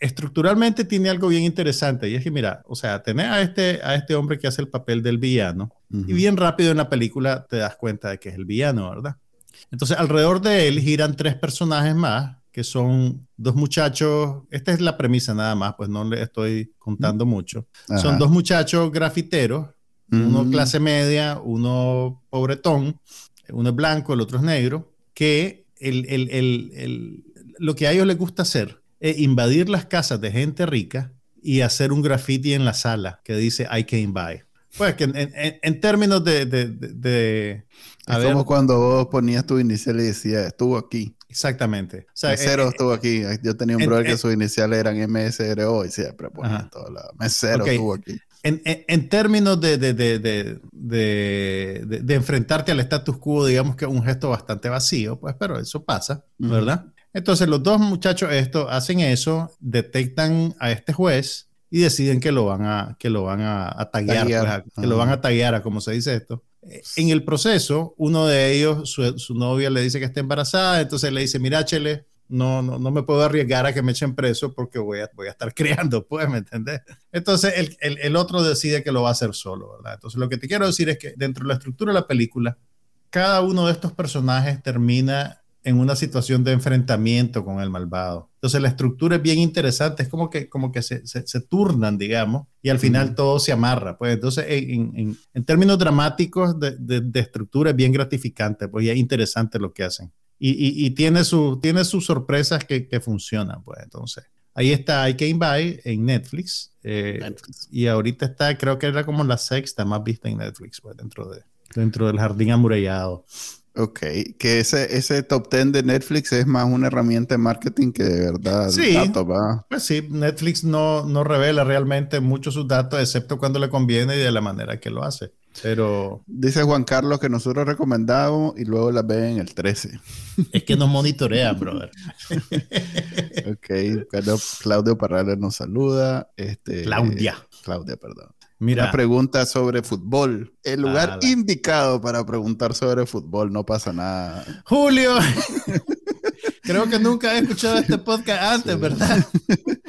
estructuralmente tiene algo bien interesante y es que mira, o sea, tener a este, a este hombre que hace el papel del villano y bien rápido en la película te das cuenta de que es el villano, ¿verdad? Entonces alrededor de él giran tres personajes más que son dos muchachos, esta es la premisa nada más, pues no le estoy contando mucho. Son dos muchachos grafiteros, uno clase media, uno pobretón, uno es blanco, el otro es negro, que el, el, el, lo que a ellos les gusta hacer es invadir las casas de gente rica y hacer un graffiti en la sala que dice I came by. Pues que en, términos de... de, de, es como cuando vos ponías tu inicial y decías, estuvo aquí. Exactamente. O mesero eh, estuvo aquí. Yo tenía un brother que sus iniciales eran MSRO y siempre ponía todo la... Mesero estuvo aquí. En, en, términos de, de, de, de, enfrentarte al status quo, digamos que es un gesto bastante vacío, pues, pero eso pasa, ¿verdad? Entonces los dos muchachos esto hacen eso, detectan a este juez y deciden que lo van a que lo van a, a taguear, pues, que lo van a taguear, como se dice esto. En el proceso, uno de ellos, su, novia le dice que está embarazada, entonces le dice, mira, Chele, no, no, no me puedo arriesgar a que me echen preso porque voy a, voy a estar [laughs] criando, pues, ¿me entiendes? Entonces el, el, el, otro decide que lo va a hacer solo, ¿verdad? Entonces lo que te quiero decir es que dentro de la estructura de la película, cada uno de estos personajes termina en una situación de enfrentamiento con el malvado. Entonces la estructura es bien interesante, es como que, como que se, se, turnan, digamos, y al final todo se amarra. Pues entonces en, en, en términos dramáticos de, de, estructura es bien gratificante, pues y es interesante lo que hacen. Y, y, y tiene, su, tiene sus sorpresas que, que, funcionan, pues entonces. Ahí está I Came By en Netflix, eh, Netflix, Y ahorita está, creo que era como la sexta más vista en Netflix, pues dentro, de, dentro del jardín amurallado. Ok, que ese, ese top 10 de Netflix es más una herramienta de marketing que de verdad sí, datos, ¿va? Pues sí, Netflix no, no revela realmente muchos sus datos, excepto cuando le conviene y de la manera que lo hace. Pero. Dice Juan Carlos que nosotros recomendamos y luego la ven en el 13. Es que nos monitorea, brother. [laughs] ok, Claudio Parrales nos saluda. Este, Claudia. Claudia, perdón. Mira. Una pregunta sobre fútbol. El lugar indicado para preguntar sobre fútbol, no pasa nada. Julio. [laughs] Creo que nunca he escuchado este podcast antes, ¿verdad? [laughs]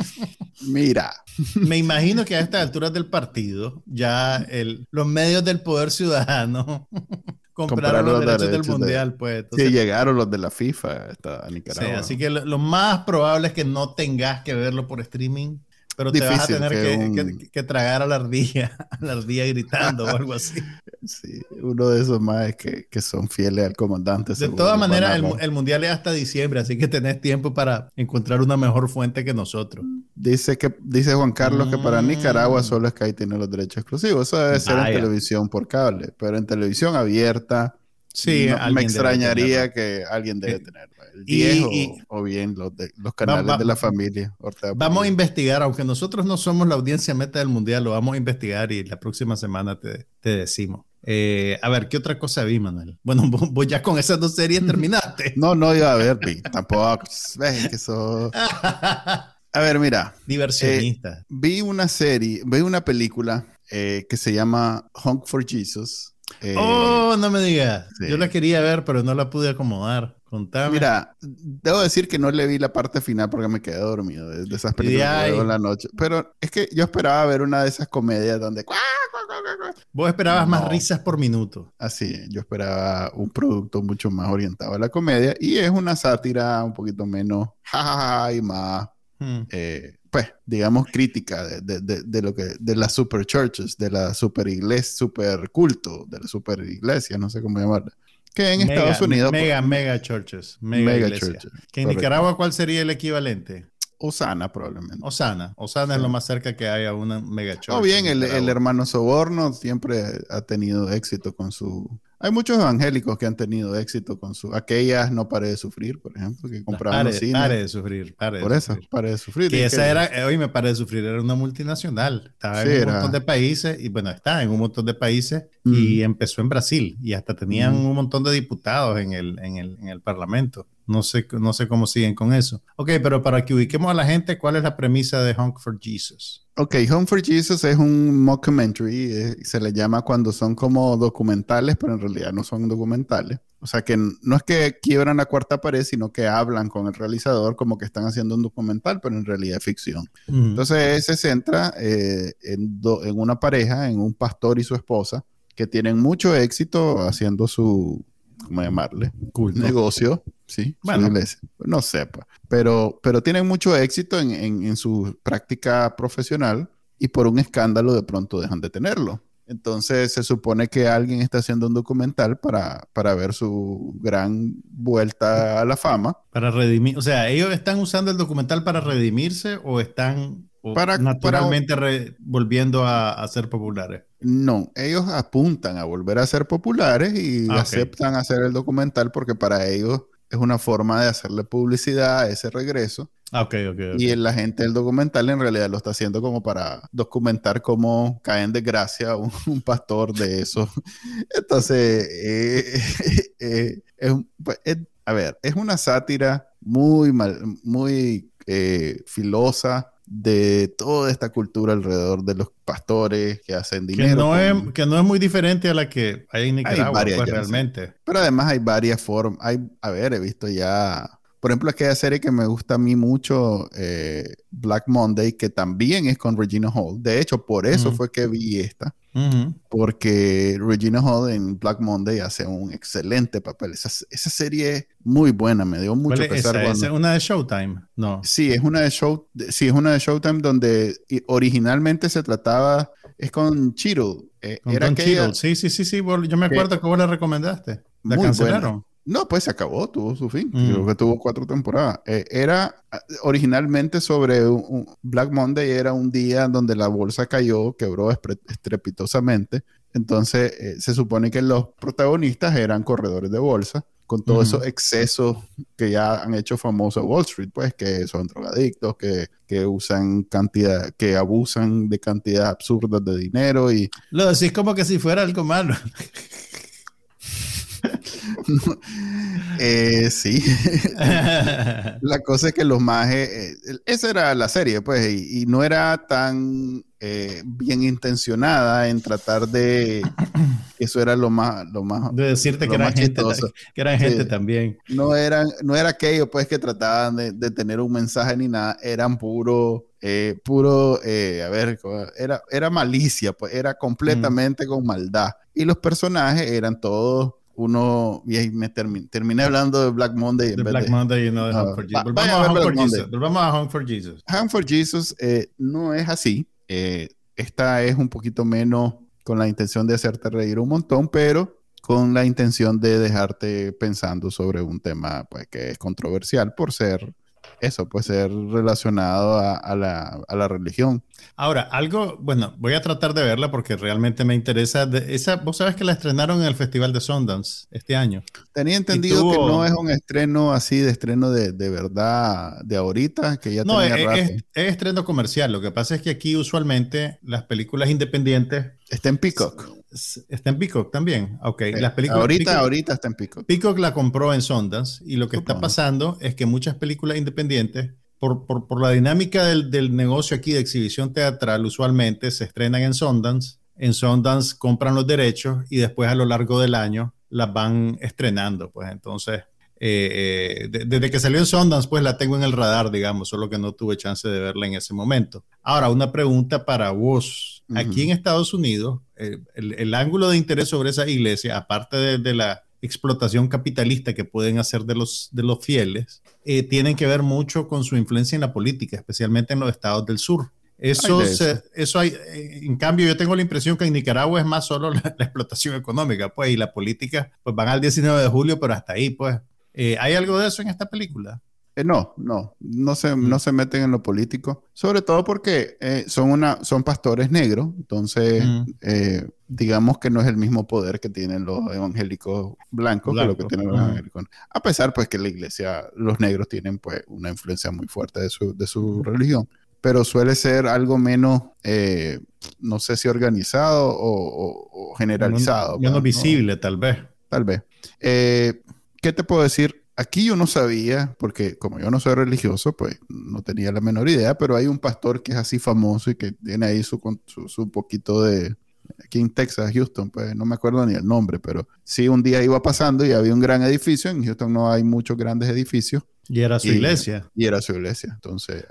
Mira. [laughs] Me imagino que a estas alturas del partido, ya el, los medios del poder ciudadano [laughs] compraron, los, derechos, del mundial, pues. sí, llegaron los de la FIFA a Nicaragua. Sí, así que lo, más probable es que no tengas que verlo por streaming pero te vas a tener que, tragar a la ardilla, [laughs] a la ardilla gritando o algo así. [laughs] Sí, uno de esos más que, que son fieles al comandante. De todas maneras, el, mundial es hasta diciembre, así que tenés tiempo para encontrar una mejor fuente que nosotros. Dice que dice Juan Carlos que para Nicaragua mm. solo Sky tiene los derechos exclusivos. Eso debe ser en televisión por cable, pero en televisión abierta. Sí, me extrañaría que alguien debe tener el o, bien los, los canales de la familia. vamos a investigar, aunque nosotros no somos la audiencia meta del mundial, lo vamos a investigar y la próxima semana te, te decimos. Eh, a ver, ¿qué otra cosa vi, Manuel? [laughs] Bueno, vos ya con esas dos series terminaste. no, no iba a ver, tampoco. Ves que eso... [laughs] A ver, mira. Diversionista. Eh, vi una serie, vi una película eh, que se llama Honk for Jesus. oh, no me digas. Yo la quería ver, pero no la pude acomodar. Mira, debo decir que no le vi la parte final porque me quedé dormido de, esas películas que en la noche. Pero es que yo esperaba ver una de esas comedias donde... Vos esperabas más risas por minuto. Así, yo esperaba un producto mucho más orientado a la comedia y es una sátira un poquito menos jajaja y más... Hmm. Eh, pues, digamos, crítica de, de, de, lo que, de las super churches, de la super iglesia, super culto, de la super iglesia, no sé cómo llamarla que en Estados Unidos. Mega, pues, mega churches. Mega, churches. Que en Nicaragua, ¿cuál sería el equivalente? Osana, probablemente. Osana. Osana es lo más cerca que hay a una mega O bien, el, el, hermano Soborno siempre ha tenido éxito con su hay muchos evangélicos que han tenido éxito con su... Aquellas no pare de sufrir, por ejemplo, que compraban pare, cine. Pare de sufrir, pare Por eso, pare de sufrir. Que esa era, eh, hoy me pare de sufrir, era una multinacional. Estaba en un montón de países, y bueno, está en un montón de países, y empezó en Brasil, y hasta tenían un montón de diputados en el, en el, en el Parlamento. No sé, no sé cómo siguen con eso. Ok, pero para que ubiquemos a la gente, ¿cuál es la premisa de Honk for Jesus? Ok, Home for Jesus es un mockumentary, eh, se le llama cuando son como documentales, pero en realidad no son documentales. O sea que no es que quiebran la cuarta pared, sino que hablan con el realizador como que están haciendo un documental, pero en realidad es ficción. Entonces se centra eh, en, en una pareja, en un pastor y su esposa, que tienen mucho éxito haciendo su, ¿cómo llamarle? Negocio, sí. Bueno, no pues. pero, pero tienen mucho éxito en, en, su práctica profesional y por un escándalo de pronto dejan de tenerlo. Entonces se supone que alguien está haciendo un documental para, para ver su gran vuelta a la fama. Para redimir, o sea, ellos están usando el documental para redimirse o están para, naturalmente volviendo a, ser populares. No, ellos apuntan a volver a ser populares y ah, aceptan hacer el documental porque para ellos es una forma de hacerle publicidad a ese regreso. Ah, okay, okay, Y la gente del documental en realidad lo está haciendo como para documentar cómo cae en desgracia [laughs] un, pastor de eso. [laughs] Entonces, eh, [laughs] eh, pues, a ver, es una sátira muy, mal, muy eh, filosa de toda esta cultura alrededor de los pastores que hacen dinero. Que no, es, que no es muy diferente a la que hay en Nicaragua, pues, realmente. Pero además hay varias formas. Hay, a ver, he visto ya por ejemplo, aquella serie que me gusta a mí mucho, eh, Black Monday, que también es con Regina Hall. De hecho, por eso fue que vi esta. Porque Regina Hall en Black Monday hace un excelente papel. Esa, esa serie es muy buena, me dio mucho pesar. ¿Es una de Showtime? No. Sí, es una de Show, sí, es una de Showtime donde originalmente se trataba, es con Cheadle. Eh, era Sí, sí, sí, sí, yo me acuerdo que vos la recomendaste. La cancelaron. No, pues se acabó, tuvo su fin. Creo mm. que tuvo cuatro temporadas. Eh, era originalmente sobre un, Black Monday, era un día donde la bolsa cayó, quebró estrepitosamente. Entonces eh, se supone que los protagonistas eran corredores de bolsa, con todos esos excesos que ya han hecho famoso Wall Street, pues que son drogadictos, que, que usan cantidad, que abusan de cantidades absurdas de dinero y... Lo decís como que si fuera algo malo. [laughs] [laughs] Eh, sí. [laughs] la cosa es que los mages, eh, esa era la serie, pues, y, no era tan eh, bien intencionada en tratar de eso era lo más, lo más de decirte que eran gente, que eran gente también. No eran, no era aquello, pues, que trataban de, tener un mensaje ni nada, eran puro, puro, a ver, era, era malicia, pues, era completamente con maldad. Y los personajes eran todos uno, y me terminé hablando de Black Monday. de Black Monday y no de uh, for Jesus. Vamos a, Home for Jesus. Vamos a Home for Jesus. Home for Jesus eh, no es así. Eh, esta es un poquito menos con la intención de hacerte reír un montón, pero con la intención de dejarte pensando sobre un tema pues, que es controversial por ser eso puede ser relacionado a, la, religión. Ahora, algo, bueno, voy a tratar de verla porque realmente me interesa. esa, Vos sabes que la estrenaron en el Festival de Sundance este año. Tenía entendido que no es un estreno así de estreno de, verdad de ahorita, que ya no, es, Es, estreno comercial. Lo que pasa es que aquí usualmente las películas independientes... Está en Peacock. Está en Peacock también. Ok. Las películas, ahorita, ahorita está en Peacock. Peacock la compró en Sundance y lo que está pasando es que muchas películas independientes, por, por, por la dinámica del, del, negocio aquí de exhibición teatral, usualmente se estrenan en Sundance. En Sundance compran los derechos y después a lo largo del año las van estrenando. Pues entonces, eh, eh, desde que salió en Sundance, pues la tengo en el radar, digamos, solo que no tuve chance de verla en ese momento. Ahora, una pregunta para vos. Aquí en Estados Unidos, eh, el, ángulo de interés sobre esa iglesia, aparte de, la explotación capitalista que pueden hacer de los, de los fieles, tienen que ver mucho con su influencia en la política, especialmente en los estados del sur. Eso, eso. hay, en cambio, yo tengo la impresión que en Nicaragua es más solo [laughs] la, la, explotación económica, pues, y la política, pues van al 19 de julio, pero hasta ahí, pues. Eh, ¿Hay algo de eso en esta película? Eh, no, no, no se, mm. no se meten en lo político, sobre todo porque eh, son, una, son pastores negros, entonces mm. eh, digamos que no es el mismo poder que tienen los evangélicos blancos que lo que tienen los evangélicos. A pesar pues que la iglesia, los negros tienen pues una influencia muy fuerte de su, de su religión, pero suele ser algo menos, no sé si organizado o, generalizado. Menos, pues, visible tal vez. Tal vez. ¿Qué te puedo decir? Aquí yo no sabía, porque como yo no soy religioso, pues no tenía la menor idea, pero hay un pastor que es así famoso y que tiene ahí su, su, poquito de, aquí en Texas, Houston, pues no me acuerdo ni el nombre, pero sí un día iba pasando y había un gran edificio, en Houston no hay muchos grandes edificios. Y era su iglesia. Y era su iglesia, entonces...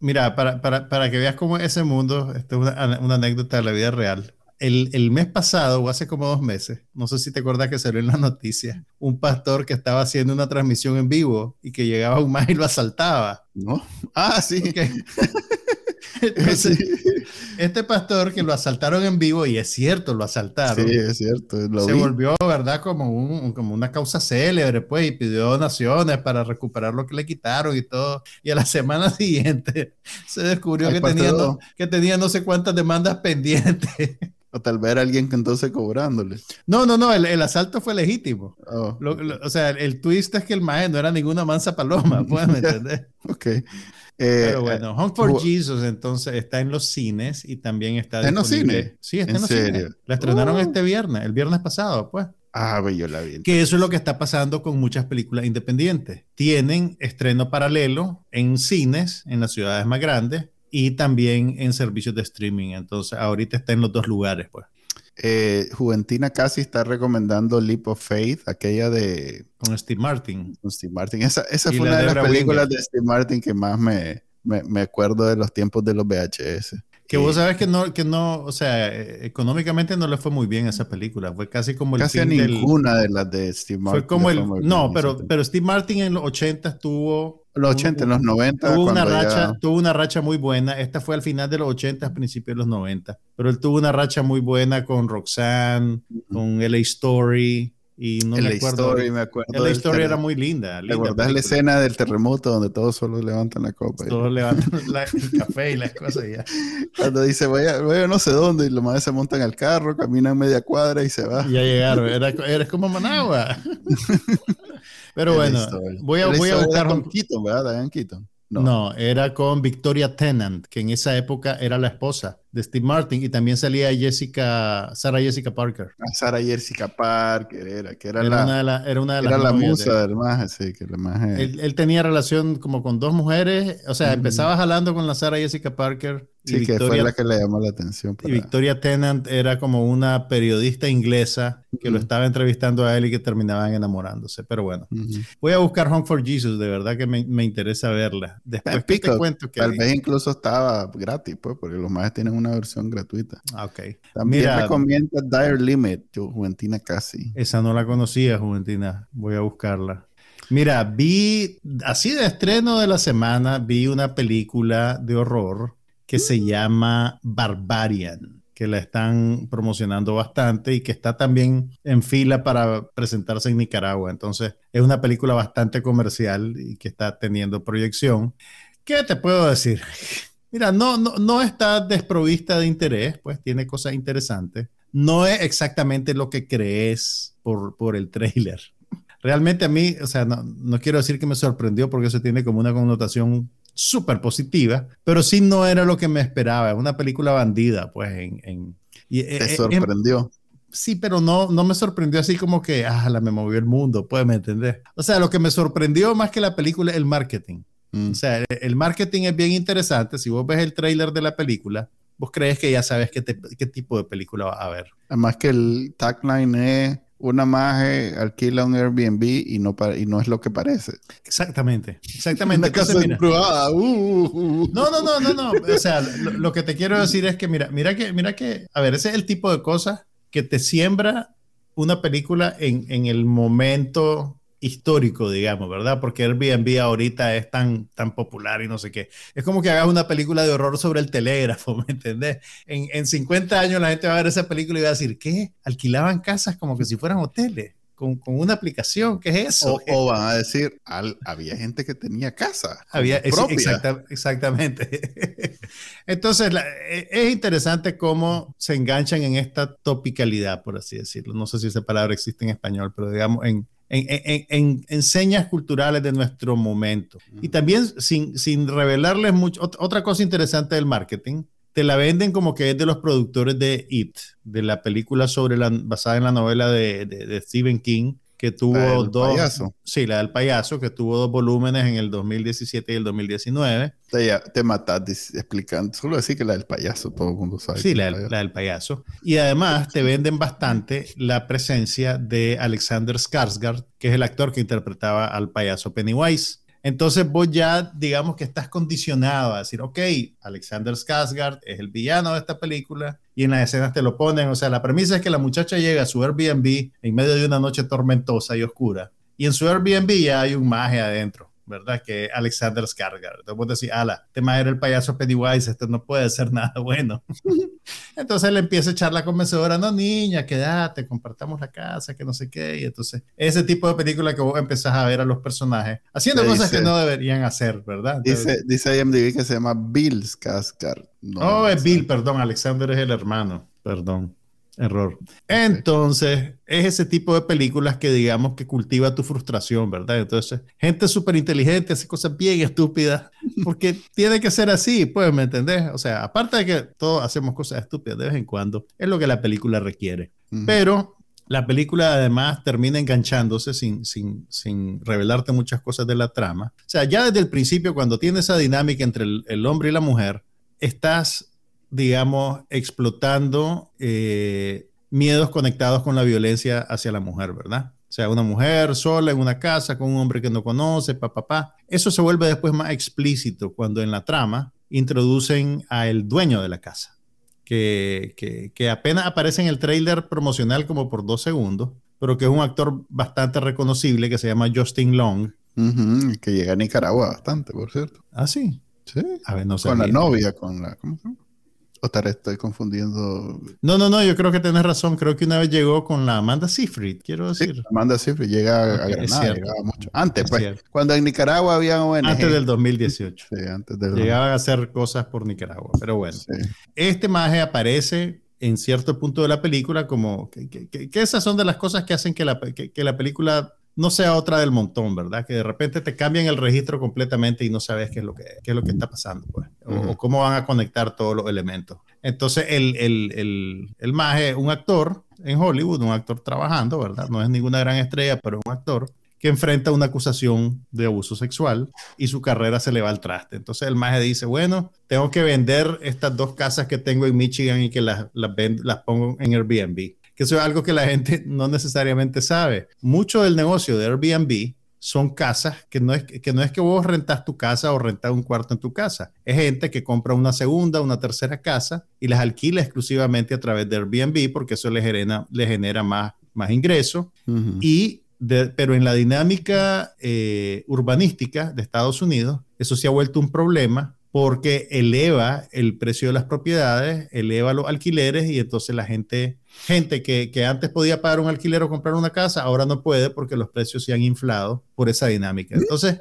Mira, para, para, para, que veas cómo ese mundo, esta es una, una anécdota de la vida real, el, mes pasado o hace como dos meses, no sé si te acuerdas que salió en la noticia, un pastor que estaba haciendo una transmisión en vivo y que llegaba un más y lo asaltaba. ¿No? Ah, sí. [laughs] Entonces, este pastor que lo asaltaron en vivo, y es cierto, lo asaltaron. Sí, es cierto. se volvió, ¿verdad? Como, un, como una causa célebre, pues, y pidió donaciones para recuperar lo que le quitaron y todo. Y a la [laughs] semana siguiente se descubrió que tenía, que tenía no sé cuántas demandas pendientes. O tal vez era alguien que entonces cobrándole. No, no, no, el, asalto fue legítimo. Oh, o sea, el, twist es que el maestro no era ninguna mansa paloma, [laughs] ¿puedes entender? ok. Pero eh, bueno, Home for Jesus entonces está en los cines y también está, ¿Está en los cines. Sí, está en, los cines. La estrenaron oh. este viernes, el viernes pasado, pues. Ah, yo la vi. Que eso es lo que está pasando con muchas películas independientes. Tienen estreno paralelo en cines, en las ciudades más grandes, y también en servicios de streaming. Entonces, ahorita está en los dos lugares, pues. Eh, Juventina casi está recomendando Leap of Faith, aquella de... Con Steve Martin. Con Steve Martin. Esa, esa fue una de, las películas de Steve Martin que más me, me, me, acuerdo de los tiempos de los VHS. Que vos sabes que no, que no, o sea, eh, económicamente no le fue muy bien a esa película. Fue casi como el casi ninguna de las de Steve Martin. Fue como el, no, pero, pero Steve Martin en los 80 tuvo los 80, en los 90. Tuvo una, racha, tuvo una racha muy buena. Esta fue al final de los 80, principios de los 90. Pero él tuvo una racha muy buena con Roxanne, con LA Story. Y no me acuerdo. Story, me acuerdo. La historia era muy linda. ¿Te acordás la escena del terremoto donde todos solo levantan la copa? Todos levantan [laughs] el café y las cosas ya. Cuando dice, voy a, voy a no sé dónde, y los madres se montan al carro, caminan media cuadra y se va. ya llegaron. Era, eres como Managua. [laughs] Pero bueno, voy a, voy a buscar. Con Keaton, ¿verdad? Diane Keaton. No. era con Victoria Tennant, que en esa época era la esposa de Steve Martin y también salía Jessica, Sarah Jessica Parker. Ah, Sarah Jessica Parker era, que era, la, una de la, era una de las era la musa del maje, sí, que maje. Él, tenía relación como con dos mujeres, o sea, empezaba jalando con la Sarah Jessica Parker Sí, que fue la que le llamó la atención. Y Victoria Tennant era como una periodista inglesa que lo estaba entrevistando a él y que terminaban enamorándose. Pero bueno, voy a buscar Home for Jesus, de verdad que me, me interesa verla. Después te cuento que... Tal vez incluso estaba gratis, pues, porque los más tienen una versión gratuita. Ah, ok. También Mira, recomienda Dire Limit, Juventina casi. Esa no la conocía, Juventina. Voy a buscarla. Mira, vi, así de estreno de la semana, vi una película de horror que se llama Barbarian, que la están promocionando bastante y que está también en fila para presentarse en Nicaragua. Entonces, es una película bastante comercial y que está teniendo proyección. ¿Qué te puedo decir? Mira, no, no, no está desprovista de interés, pues tiene cosas interesantes. No es exactamente lo que crees por, por el trailer. Realmente a mí, o sea, no, no quiero decir que me sorprendió porque eso tiene como una connotación súper positiva, pero sí no era lo que me esperaba. Una película bandida, pues, en... en y, ¿Te eh, sorprendió? sí, pero no, no me sorprendió así como que, ah, la me movió el mundo, puedes me entender. O sea, lo que me sorprendió más que la película, el marketing. Mm. O sea, el, marketing es bien interesante. Si vos ves el tráiler de la película, vos crees que ya sabes qué, qué tipo de película va a ver. Además que el tagline es una maje alquila un Airbnb y no, y no es lo que parece. Exactamente, [laughs] exactamente. Una casa uh, uh, uh, No, no, no, no, no. O sea, lo, que te quiero decir es que, mira, mira que, mira que, a ver, ese es el tipo de cosas que te siembra una película en, en el momento histórico, digamos, ¿verdad? Porque Airbnb ahorita es tan, tan popular y no sé qué. Es como que hagas una película de horror sobre el telégrafo, [laughs] ¿me entendés? En, en 50 años la gente va a ver esa película y va a decir, ¿qué? Alquilaban casas como que si fueran hoteles. con, una aplicación. ¿Qué es eso? O, [laughs] van a decir, había gente que tenía casa. Había, exactamente. [laughs] Entonces, e, es interesante cómo se enganchan en esta topicalidad, por así decirlo. No sé si esa palabra existe en español, pero digamos en, en, en, señas culturales de nuestro momento. Y también sin, sin revelarles mucho, otra cosa interesante del marketing te la venden como que es de los productores de It, de la película sobre la, basada en la novela de, de, Stephen King, que tuvo dos. Payaso. Sí, la del payaso, que tuvo dos volúmenes en el 2017 y el 2019. Te, te matas explicando, solo decir que la del payaso, todo el mundo sabe. Sí, la, la, del payaso. Y además te venden bastante la presencia de Alexander Skarsgård, que es el actor que interpretaba al payaso Pennywise. Entonces vos ya, digamos que estás condicionado a decir, ok, Alexander Skarsgård es el villano de esta película y en las escenas te lo ponen. O sea, la premisa es que la muchacha llega a su Airbnb en medio de una noche tormentosa y oscura y en su Airbnb ya hay un magia adentro. ¿Verdad? Que Alexander Skarsgård. Entonces decir, ala, este más era el payaso Pennywise, esto no puede ser [laughs] nada bueno. [laughs] entonces le empieza a echar la convencedora, no niña, quédate, compartamos la casa, que no sé qué. Y entonces, ese tipo de película que vos empezás a ver a los personajes haciendo cosas que no deberían hacer, ¿verdad? dice, dice IMDb que se llama Bill Skarsgård. No, oh, es Bill, perdón, Alexander es el hermano, perdón. Error. Entonces, es ese tipo de películas que digamos que cultiva tu frustración, ¿verdad? Entonces, gente súper inteligente hace cosas bien estúpidas, porque [laughs] tiene que ser así, pues, ¿me entendés? O sea, aparte de que todos hacemos cosas estúpidas de vez en cuando, es lo que la película requiere. Pero la película además termina enganchándose sin, sin, sin, revelarte muchas cosas de la trama. O sea, ya desde el principio, cuando tiene esa dinámica entre el, el hombre y la mujer, estás digamos, explotando eh, miedos conectados con la violencia hacia la mujer, ¿verdad? O sea, una mujer sola en una casa con un hombre que no conoce, papá, papá. Eso se vuelve después más explícito cuando en la trama introducen a el dueño de la casa, que, que, apenas aparece en el trailer promocional como por dos segundos, pero que es un actor bastante reconocible que se llama Justin Long. que llega a Nicaragua bastante, por cierto. Ah, sí. Sí. A ver, no sé. Con la novia, con la. ¿Cómo se llama? O tal estoy confundiendo. No, no, no, yo creo que tienes razón. Creo que una vez llegó con la Amanda Seyfried, quiero decir. Amanda Seyfried llega a, Granada, llegaba mucho. Antes, pues, cuando en Nicaragua había ONG. Antes del 2018. Sí, antes del Llegaban a hacer cosas por Nicaragua, pero bueno. Este maje aparece en cierto punto de la película como que, que, esas son de las cosas que hacen que la, que la película no sea otra del montón, ¿verdad? Que de repente te cambian el registro completamente y no sabes qué es lo que, qué es lo que está pasando, pues, o, cómo van a conectar todos los elementos. Entonces, el, el, el, el maje, un actor en Hollywood, un actor trabajando, ¿verdad? No es ninguna gran estrella, pero un actor que enfrenta una acusación de abuso sexual y su carrera se le va al traste. Entonces el maje dice, bueno, tengo que vender estas dos casas que tengo en Michigan y que las, las, las pongo en Airbnb que eso es algo que la gente no necesariamente sabe. Mucho del negocio de Airbnb son casas que no es que, no es que vos rentas tu casa o rentas un cuarto en tu casa. Es gente que compra una segunda, una tercera casa y las alquila exclusivamente a través de Airbnb porque eso le genera, le genera más, más ingresos. y pero en la dinámica eh, urbanística de Estados Unidos, eso se ha vuelto un problema porque eleva el precio de las propiedades, eleva los alquileres y entonces la gente gente que, que, antes podía pagar un alquiler o comprar una casa, ahora no puede porque los precios se han inflado por esa dinámica. Entonces...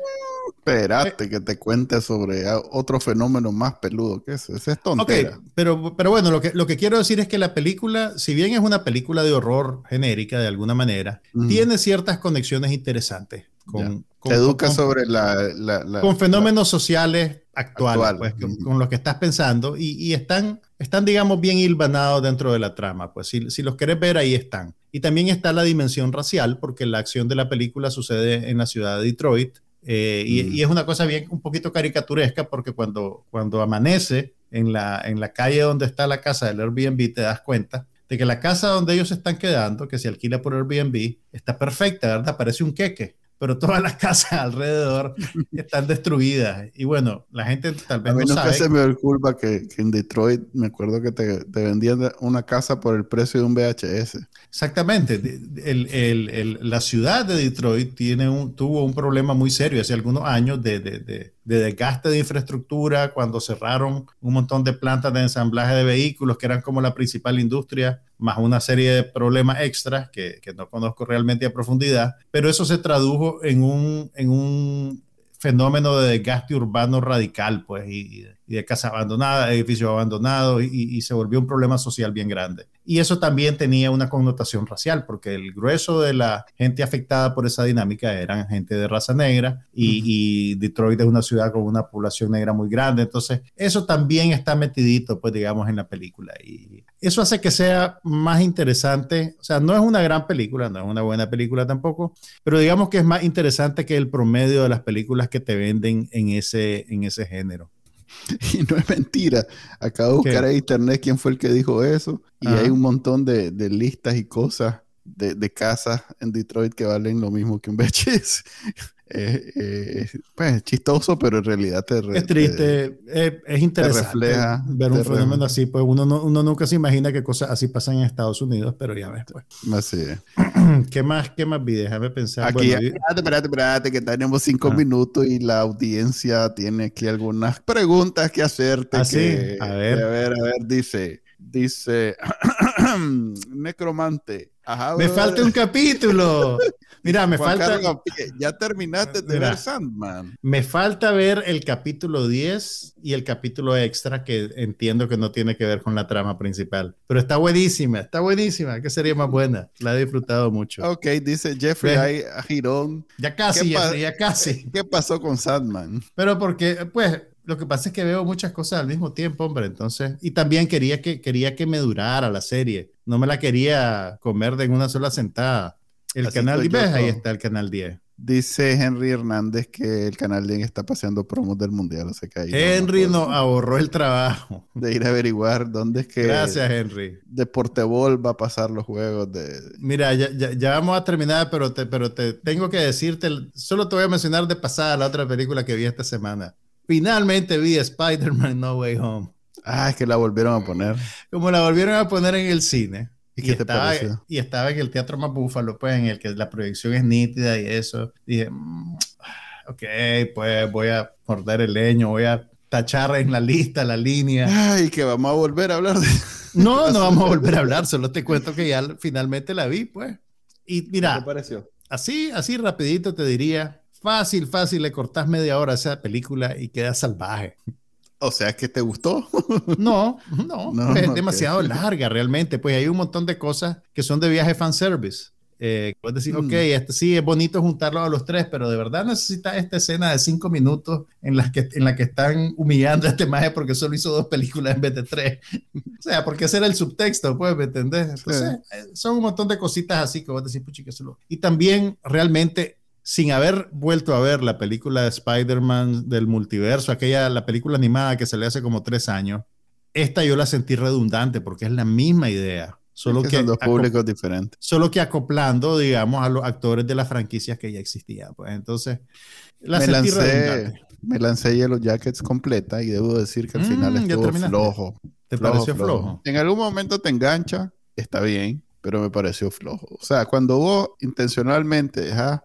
Espérate eh, que te cuente sobre otro fenómeno más peludo que ese. Ese es tontera. pero, pero bueno, lo que, lo que quiero decir es que la película, si bien es una película de horror genérica de alguna manera, tiene ciertas conexiones interesantes con, te educa sobre la, con fenómenos sociales actuales, pues, con, lo que estás pensando y, y, están, están, digamos, bien hilvanados dentro de la trama. Pues si, si, los querés ver, ahí están. Y también está la dimensión racial, porque la acción de la película sucede en la ciudad de Detroit. Eh, y, y, es una cosa bien un poquito caricaturesca, porque cuando, cuando amanece en la, en la calle donde está la casa del Airbnb, te das cuenta de que la casa donde ellos están quedando, que se alquila por Airbnb, está perfecta, ¿verdad? Parece un queque pero todas las [laughs] casas alrededor están destruidas. Y bueno, la gente tal vez a mí no sabe. se me da culpa que, en Detroit me acuerdo que te, te, vendían una casa por el precio de un VHS. Exactamente. El, el, la ciudad de Detroit tiene un, tuvo un problema muy serio hace algunos años de, de, de desgaste de infraestructura, cuando cerraron un montón de plantas de ensamblaje de vehículos que eran como la principal industria, más una serie de problemas extras que, que no conozco realmente a profundidad, pero eso se tradujo en un, en un fenómeno de desgaste urbano radical, pues, y, de casa abandonada, edificios abandonados, y, se volvió un problema social bien grande. Y eso también tenía una connotación racial, porque el grueso de la gente afectada por esa dinámica eran gente de raza negra, y, Detroit es una ciudad con una población negra muy grande, entonces eso también está metidito, pues, digamos, en la película. Y eso hace que sea más interesante, o sea, no es una gran película, no es una buena película tampoco, pero digamos que es más interesante que el promedio de las películas que te venden en ese, en ese género. [laughs] Y no es mentira. Acabo de buscar en internet quién fue el que dijo eso. Y hay un montón de, listas y cosas de, de, casas en Detroit que valen lo mismo que un [laughs] VHS. Eh, pues chistoso, pero en realidad te Es triste, es interesante ver un fenómeno así, pues uno, uno nunca se imagina que cosas así pasan en Estados Unidos, pero ya ves, pues. Así es. [clears throat] ¿Qué más, qué más vi? Déjame pensar. Aquí, espérate, espérate, espérate, que tenemos cinco minutos y la audiencia tiene aquí algunas preguntas que hacerte. ¿Ah, que, A ver. A ver, a ver, dice, dice, [clears throat] necromante. me falta un capítulo. [laughs] Mira, me falta. ya terminaste de ver Sandman. Me falta ver el capítulo 10 y el capítulo extra que entiendo que no tiene que ver con la trama principal. Pero está buenísima, está buenísima. ¿Qué sería más buena? La he disfrutado mucho. Ok, dice Jeffrey Girón. Ya casi, ya casi. ¿Qué pasó con Sandman? Pero porque, pues, lo que pasa es que veo muchas cosas al mismo tiempo, hombre, entonces, y también quería que, quería que me durara la serie, no me la quería comer de una sola sentada. El canal 10, ahí está el canal 10. Dice Henry Hernández que el canal 10 está paseando promos del mundial, o sea que ahí Henry nos ahorró el trabajo de ir a averiguar dónde es que Gracias, Henry. Deportebol va a pasar los juegos de Mira, ya, ya, vamos a terminar, pero te, pero te tengo que decirte, solo te voy a mencionar de pasada la otra película que vi esta semana. Finalmente vi Spider-Man No Way Home. Ah, es que la volvieron a poner. Como la volvieron a poner en el cine. ¿Y, qué te estaba, pareció? Y estaba en el Teatro Más Búfalo, pues, en el que la proyección es nítida y eso. Dije, mm, ok, pues voy a morder el leño, voy a tachar en la lista, la línea. Ay, que vamos a volver a hablar de... [laughs] No, no vamos a [laughs] volver a hablar, solo te cuento que ya finalmente la vi, pues. Y mira, ¿Qué te pareció? Así, así rapidito te diría, Fácil, fácil, le cortas media hora a esa película y queda salvaje. O sea, que te gustó. [laughs] no, no, [laughs] no es demasiado larga realmente. Pues hay un montón de cosas que son de viaje fanservice. Eh, puedes decir, ok, mm. este, sí, es bonito juntarlo a los tres, pero de verdad necesita esta escena de cinco minutos en la que, en la que están humillando a este maje porque solo hizo dos películas en vez de tres. [laughs] o sea, porque ese era el subtexto, pues, ¿me entendés? Entonces, eh, son un montón de cositas así que vos decís, puchi, que solo. Y también realmente sin haber vuelto a ver la película de Spider-Man del multiverso, aquella, la película animada que se le hace como tres años, esta yo la sentí redundante porque es la misma idea. Solo que, son dos públicos diferentes. Solo que acoplando, digamos, a los actores de las franquicias que ya existían. Pues entonces, la me sentí lancé, redundante. Me lancé Yellow Jackets completa y debo decir que al final mm, estuvo flojo. ¿Te pareció flojo? En algún momento te engancha, está bien, pero me pareció flojo. O sea, cuando vos intencionalmente dejas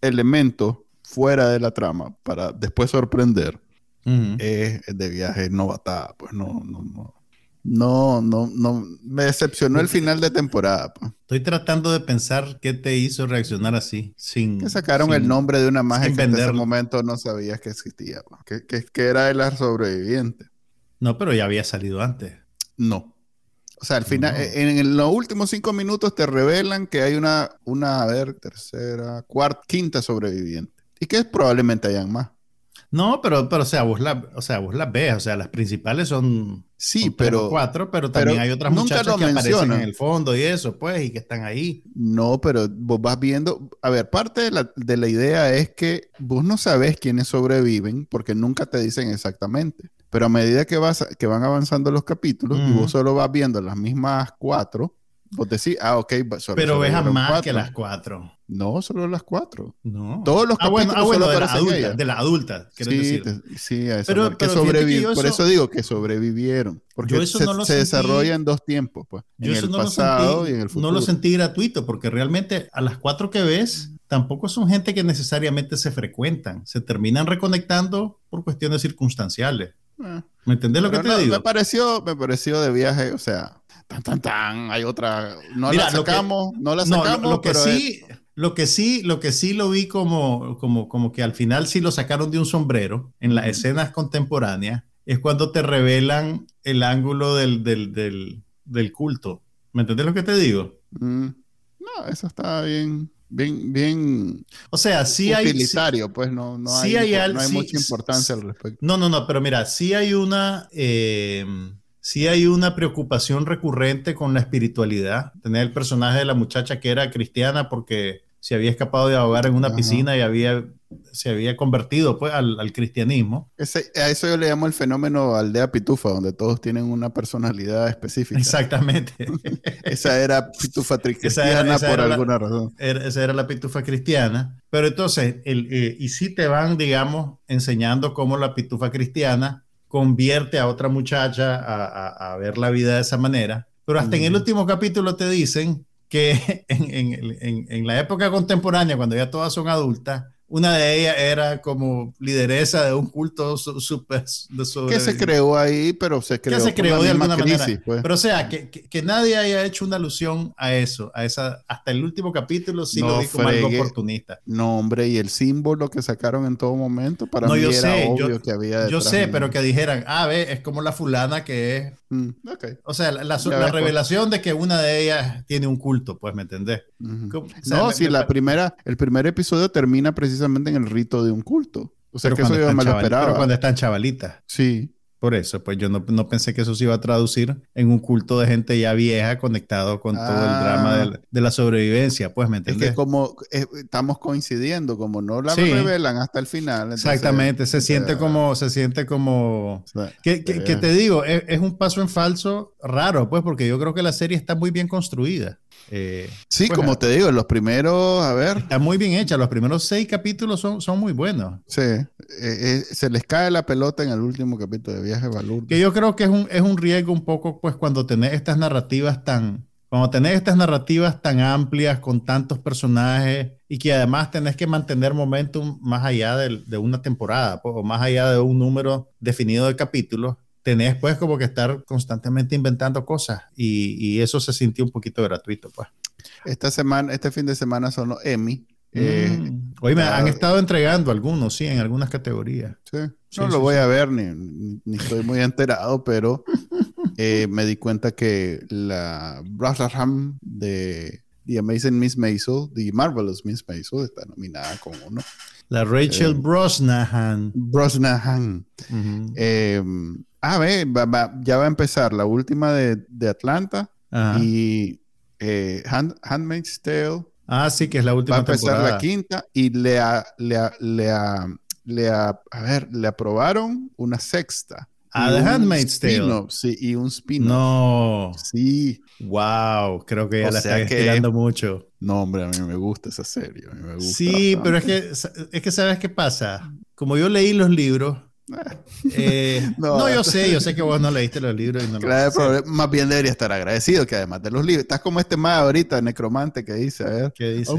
elementos fuera de la trama para después sorprender es de viaje novatada. Pues no, no, no. No, no, no. Me decepcionó el final de temporada. Pues. Estoy tratando de pensar qué te hizo reaccionar así. Sin, que sacaron el nombre de una magia que en ese momento no sabías que existía. Pues. Que, que, era el sobreviviente. No, pero ya había salido antes. No. O sea, al final, en, los últimos cinco minutos te revelan que hay una, una, a ver, tercera, cuarta, quinta sobreviviente. Y que probablemente hayan más. No, pero, pero o, sea, vos la, o sea, vos las ves, o sea, las principales son, sí, pero, cuatro, pero también hay otras muchachas que aparecen en el fondo y eso, pues, y que están ahí. No, pero vos vas viendo, a ver, parte de la, de la idea es que vos no sabes quiénes sobreviven porque nunca te dicen exactamente. Pero a medida que, vas, que van avanzando los capítulos y vos solo vas viendo las mismas cuatro, vos decís, ah, ok, solo, Pero ves a más que las cuatro. No, solo las cuatro. No. Todos los ah, bueno, ah, bueno de, la adulta, de la adulta, sí, decir. sí, a eso. Pero, que Por eso digo que sobrevivieron. Porque se, se desarrolla en dos tiempos, pues. en el pasado y en el futuro. No lo sentí gratuito, porque realmente a las cuatro que ves tampoco son gente que necesariamente se frecuentan, se terminan reconectando por cuestiones circunstanciales. Eh. ¿Me entendés lo que te digo? Me pareció, me pareció de viaje, o sea, tan, tan, tan, hay otra, no la sacamos, no la sacamos, lo, que sí, lo que sí, lo que sí lo vi como, como, como que al final sí lo sacaron de un sombrero en las escenas contemporáneas, es cuando te revelan el ángulo del, del, del, del culto. ¿Me entendés lo que te digo? Mm. No, eso está bien, bien, bien. O sea, sí hay. Utilitario, pues no, no hay, no hay mucha importancia al respecto. No, no, no, pero mira, sí hay una. Eh, sí hay una preocupación recurrente con la espiritualidad. Tener el personaje de la muchacha que era cristiana porque se había escapado de ahogar en una piscina y había se había convertido pues al, cristianismo. a eso yo le llamo el fenómeno aldea pitufa, donde todos tienen una personalidad específica. Exactamente. [laughs] esa era pitufa [laughs] cristiana por alguna razón. esa era la pitufa cristiana. Pero entonces, el, eh, y si te van, digamos, enseñando cómo la pitufa cristiana convierte a otra muchacha a, ver la vida de esa manera. Pero hasta en el último capítulo te dicen que [laughs] en, en, la época contemporánea, cuando ya todas son adultas, una de ellas era como lideresa de un culto súper... Que se creó ahí, pero se creó, se creó de alguna manera. Pues. Pero o sea, que, que, nadie haya hecho una alusión a eso, a esa, hasta el último capítulo sí lo vi como algo oportunista. No, hombre, y el símbolo que sacaron en todo momento, para mí era sé, obvio que había Yo sé, pero que dijeran, ah, ve, es como la fulana que es... Mm, o sea, la, pues. revelación de que una de ellas tiene un culto, pues, ¿me entendés? no, si la primera, el primer episodio termina precisamente en el rito de un culto. O sea, que eso yo me lo esperaba. Pero cuando están chavalitas. Sí. Por eso, pues yo no, pensé que eso se iba a traducir en un culto de gente ya vieja conectado con todo el drama ah. de, la sobrevivencia, pues, ¿me entiendes? Es que como eh, estamos coincidiendo, como no la revelan hasta el final. Exactamente, se siente como, se siente como... que, te digo, es, un paso en falso raro, pues, porque yo creo que la serie está muy bien construida. Eh, sí, pues, como te digo, los primeros, a ver. Está muy bien hecha, los primeros seis capítulos son, son muy buenos. Sí, eh, eh, se les cae la pelota en el último capítulo de Viaje Valor. Que yo creo que es un, es un riesgo un poco, pues, cuando tenés estas narrativas tan, cuando tenés estas narrativas tan amplias con tantos personajes y que además tenés que mantener momentum más allá de, de una temporada pues, o más allá de un número definido de capítulos, tenés pues como que estar constantemente inventando cosas y, y, eso se sintió un poquito gratuito pues. Esta semana, este fin de semana son los Emmy. Eh, mm. Hoy me han estado entregando algunos, sí, en algunas categorías. Sí. No lo voy a ver ni, ni, estoy muy enterado, pero [laughs] eh, me di cuenta que la Brotherham de The Amazing Miss Maisel, The Marvelous Miss Maisel, está nominada como uno. La Rachel eh, Brosnahan. Brosnahan. A ver, ya va a empezar la última de, Atlanta y eh, Handmaid's Tale. Ah, sí, que es la última Va a empezar la quinta y le, le, le, le, a ver, le aprobaron una sexta. Ah, The Handmaid's Tale. Sí, y un spin No. Sí. Wow, creo que ya la está estirando mucho. No, hombre, a mí me gusta esa serie. me gusta sí, pero es que, es que, ¿sabes qué pasa? Como yo leí los libros, eh, [laughs] no, yo sé, yo sé que vos no leíste los libros. Y no claro, más bien debería estar agradecido que además de los libros. Estás como este más ahorita, necromante, que dice, a ver. ¿Qué dice?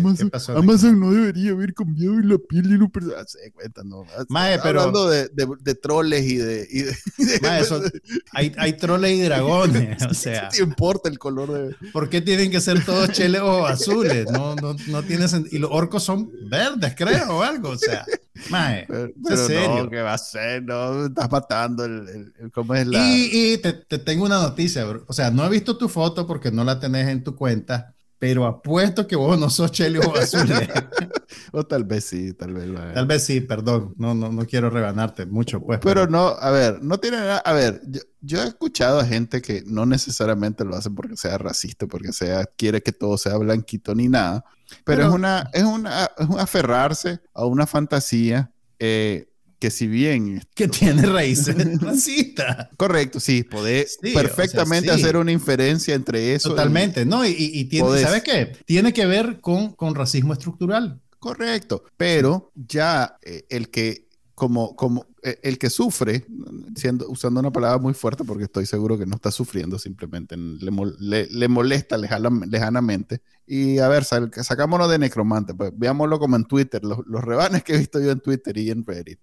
Amazon, no debería haber cambiado la piel de los personajes. Se cuenta, no. Mae, pero, hablando de, de, troles y de... Y de, hay, hay troles y dragones, [laughs] o sea. ¿Qué te importa el color de...? ¿Por qué tienen que ser todos cheles o azules? No, no, no tiene sentido. Y los orcos son verdes, creo, o algo, o sea. Mae, [laughs] pero, serio. No, ¿qué va a ser? No, estás matando el, ¿cómo es la... Y, y te, te, tengo una noticia, bro. o sea, no he visto tu foto porque no la tenés en tu cuenta, pero apuesto que vos no sos Chelio o Azul. o tal vez sí, tal vez. Tal vez sí, perdón, no, no, no quiero rebanarte mucho, pues. Pero, no, a ver, no tiene nada, a ver, yo, yo, he escuchado a gente que no necesariamente lo hace porque sea racista, porque sea, quiere que todo sea blanquito ni nada, pero, es, una, es, una, es un aferrarse a una fantasía eh, que si bien... Que tiene raíces racistas. Correcto, sí, poder perfectamente hacer una inferencia entre eso. Totalmente, ¿no? Y, y tiene, ¿sabes qué? Tiene que ver con, con racismo estructural. Correcto, pero ya eh, el que como, como eh, el que sufre, siendo, usando una palabra muy fuerte porque estoy seguro que no está sufriendo, simplemente le, le, molesta lejanamente. Y a ver, sacámonos de necromante, pues veámoslo como en Twitter, los, los, rebanes que he visto yo en Twitter y en Reddit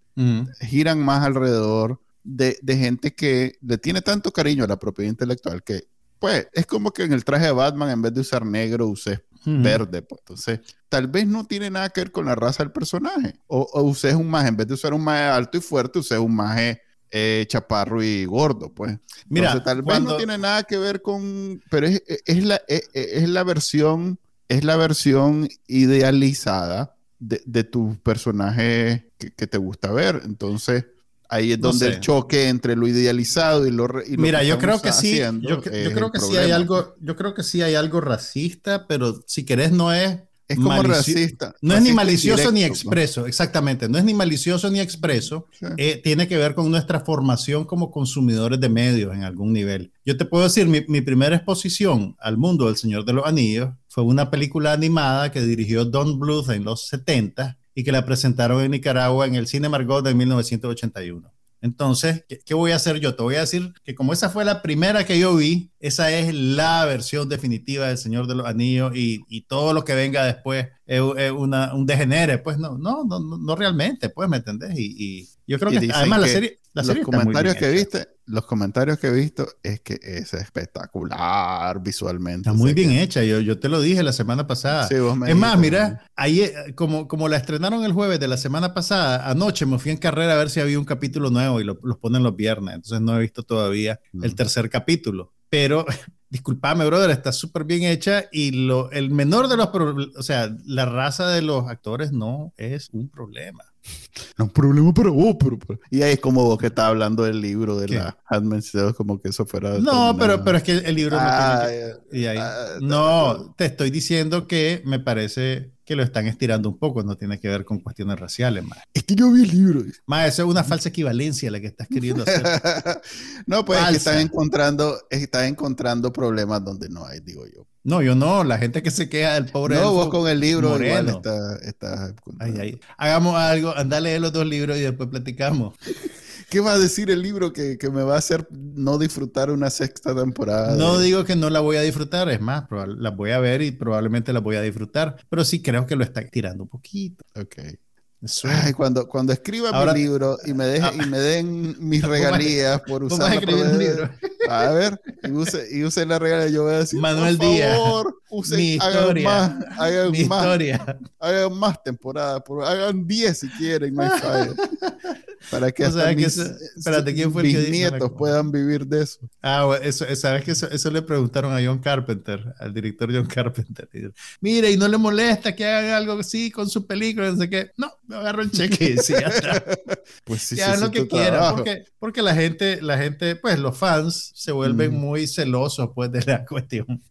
giran más alrededor de, de, gente que le tiene tanto cariño a la propiedad intelectual que, pues, es como que en el traje de Batman, en vez de usar negro, usé verde. Pues. Entonces, tal vez no tiene nada que ver con la raza del personaje. O, o usé un maje, en vez de usar un maje alto y fuerte, usé un maje eh, chaparro y gordo, pues. Mira, tal vez no tiene nada que ver con, pero es, es, la, es, es, la versión, es la versión idealizada de, de tu personaje que, que, te gusta ver. Entonces, Ahí es donde el choque entre lo idealizado y lo, y Mira, yo creo que sí, yo, creo que sí hay algo, yo creo que sí hay algo racista, pero si querés no es es como racista. No es ni malicioso ni expreso, exactamente. No es ni malicioso ni expreso. Eh, tiene que ver con nuestra formación como consumidores de medios en algún nivel. Yo te puedo decir, mi, mi, primera exposición al mundo del Señor de los Anillos fue una película animada que dirigió Don Bluth en los 70 y que la presentaron en Nicaragua en el Cine Margot de 1981. Entonces, ¿qué, voy a hacer yo? Te voy a decir que como esa fue la primera que yo vi, esa es la versión definitiva del Señor de los Anillos y, y todo lo que venga después es, una, un degenere. Pues no, no, no, no realmente, pues, ¿me entendés? Y, y yo creo que además la serie, la los comentarios que viste, los comentarios que he visto es que es espectacular visualmente. Está muy bien hecha, yo, yo te lo dije la semana pasada. es más, mira, ahí, como, como la estrenaron el jueves de la semana pasada, anoche me fui en carrera a ver si había un capítulo nuevo y lo, los ponen los viernes, entonces no he visto todavía el tercer capítulo. Pero [laughs] disculpame, brother, está súper bien hecha y lo, el menor de los problemas, o sea, la raza de los actores no es un problema. No un problema para vos, pero, Y ahí es como vos que estás hablando del libro de la Handmaid's como que eso fuera... No, pero, pero es que el libro no ah, y ahí, ah, no, te estoy diciendo que me parece que lo están estirando un poco, no tiene que ver con cuestiones raciales, más. Es que yo vi el libro. Más, eso es una falsa equivalencia la que estás queriendo hacer. [laughs] no, pues es que estás encontrando, estás encontrando problemas donde no hay, digo yo. No, yo no, la gente que se queja del pobre. No, vos con el libro igual está, Hagamos algo, anda a leer los dos libros y después platicamos. [laughs] ¿Qué va a decir el libro que, que, me va a hacer no disfrutar una sexta temporada? No digo que no la voy a disfrutar, es más, la voy a ver y probablemente la voy a disfrutar, pero sí creo que lo está tirando un poquito. Ok. Ay, cuando, cuando escriba mi libro y me, deje, ah. y me den mis [laughs] regalías por usar el libro? [laughs] A ver, y use, y use la regalía, yo voy a decir, Manuel por favor, use, mi historia, hagan más, hagan mi más, historia. hagan más temporadas, hagan 10 si quieren, no hay Para que, hasta mis, espérate, ¿quién fue el que nietos puedan vivir de eso. Ah, eso, sabes que eso, le preguntaron a John Carpenter, al director John [laughs] Carpenter. Mire, y no le molesta que hagan algo así con su película, no sé qué. No, me agarro el cheque y sí, ya está. [laughs] pues sí, ya lo que quieran, porque, porque la gente, la gente, pues los fans se vuelven muy celosos pues de la [laughs] cuestión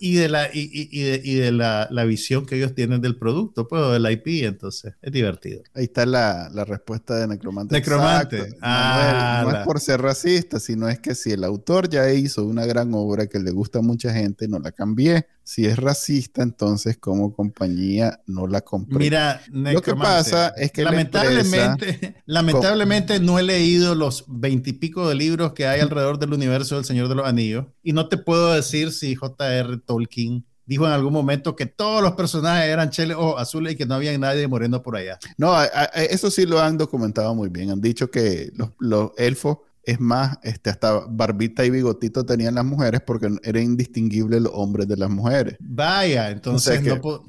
y de la, y, y, de, y de la, la, visión que ellos tienen del producto, pues, del IP, entonces es divertido. Ahí está la, la respuesta de Necromante. Necromante. Ah, no es por ser racista, sino es que si el autor ya hizo una gran obra que le gusta a mucha gente, no la cambié si es racista, entonces como compañía no la compré. Mira, lo que pasa es que lamentablemente, [laughs] lamentablemente no he leído los veintipico de libros que hay alrededor del universo del Señor de los Anillos y no te puedo decir si J.R. Tolkien dijo en algún momento que todos los personajes eran cheles o azules y que no había nadie muriendo por allá. No, eso sí lo han documentado muy bien. Han dicho que los, los elfos es más, este, hasta barbita y bigotito tenían las mujeres porque era indistinguible los hombres de las mujeres. Vaya, entonces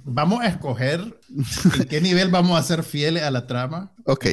vamos a escoger en qué nivel vamos a ser fieles a la trama. Ok,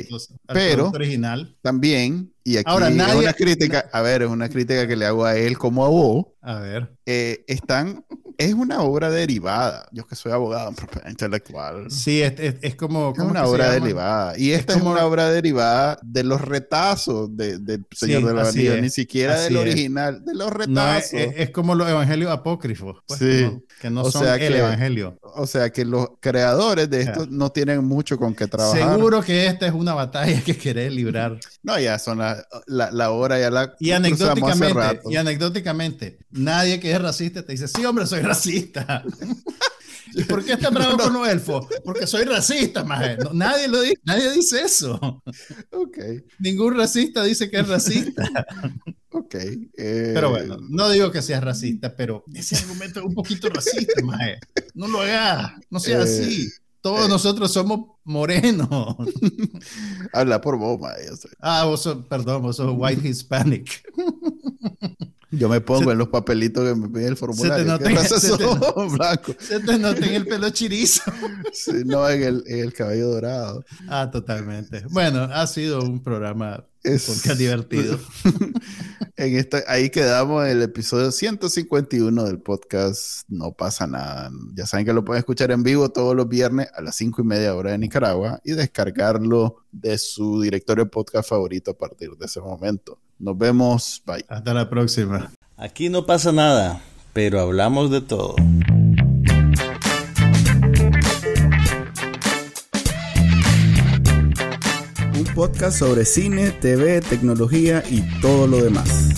pero original. también, y aquí Ahora, nadie, es una crítica, a ver, es una crítica que le hago a él como a vos. A ver. Eh, están es una obra derivada. Yo que soy abogado [laughs] en propiedad intelectual. Sí, es, es, como... Es una obra derivada. Y esta es, una obra derivada de los retazos del de, Señor de la Anillos, ni siquiera del original, de los retazos. es, como los evangelios apócrifos. Pues, sí. que no son el evangelio. O sea que los creadores de esto no tienen mucho con qué trabajar. Seguro que esta es una batalla que querés librar. No, ya son la, la, hora, ya la... Y anecdóticamente, y anecdóticamente, nadie que es racista te dice, sí, hombre, soy racista. [laughs] ¿Y por qué está bravo con los elfos? Porque soy racista, maje. nadie, lo dice, nadie dice eso. Ok. Ningún racista dice que es racista. [laughs] Ok. Eh, pero bueno, no digo que seas racista, pero ese argumento es un poquito racista, maje. No lo hagas, no sea eh, así. Todos eh. nosotros somos morenos. Habla por vos, maje. Ah, vos sos, perdón, vos sos white hispanic. [laughs] Yo me pongo en los papelitos que me pide el formulario. Se te nota, en el pelo chirizo. [laughs] no, en el, en el, cabello dorado. Ah, totalmente. Bueno, ha sido un programa es... divertido. [laughs] en esta, ahí quedamos en el episodio 151 del podcast No pasa nada. Ya saben que lo pueden escuchar en vivo todos los viernes a las 5 y media hora de Nicaragua y descargarlo de su directorio podcast favorito a partir de ese momento. Nos vemos. Bye. Hasta la próxima. Aquí no pasa nada, pero hablamos de todo. Un podcast sobre cine, TV, tecnología y todo lo demás.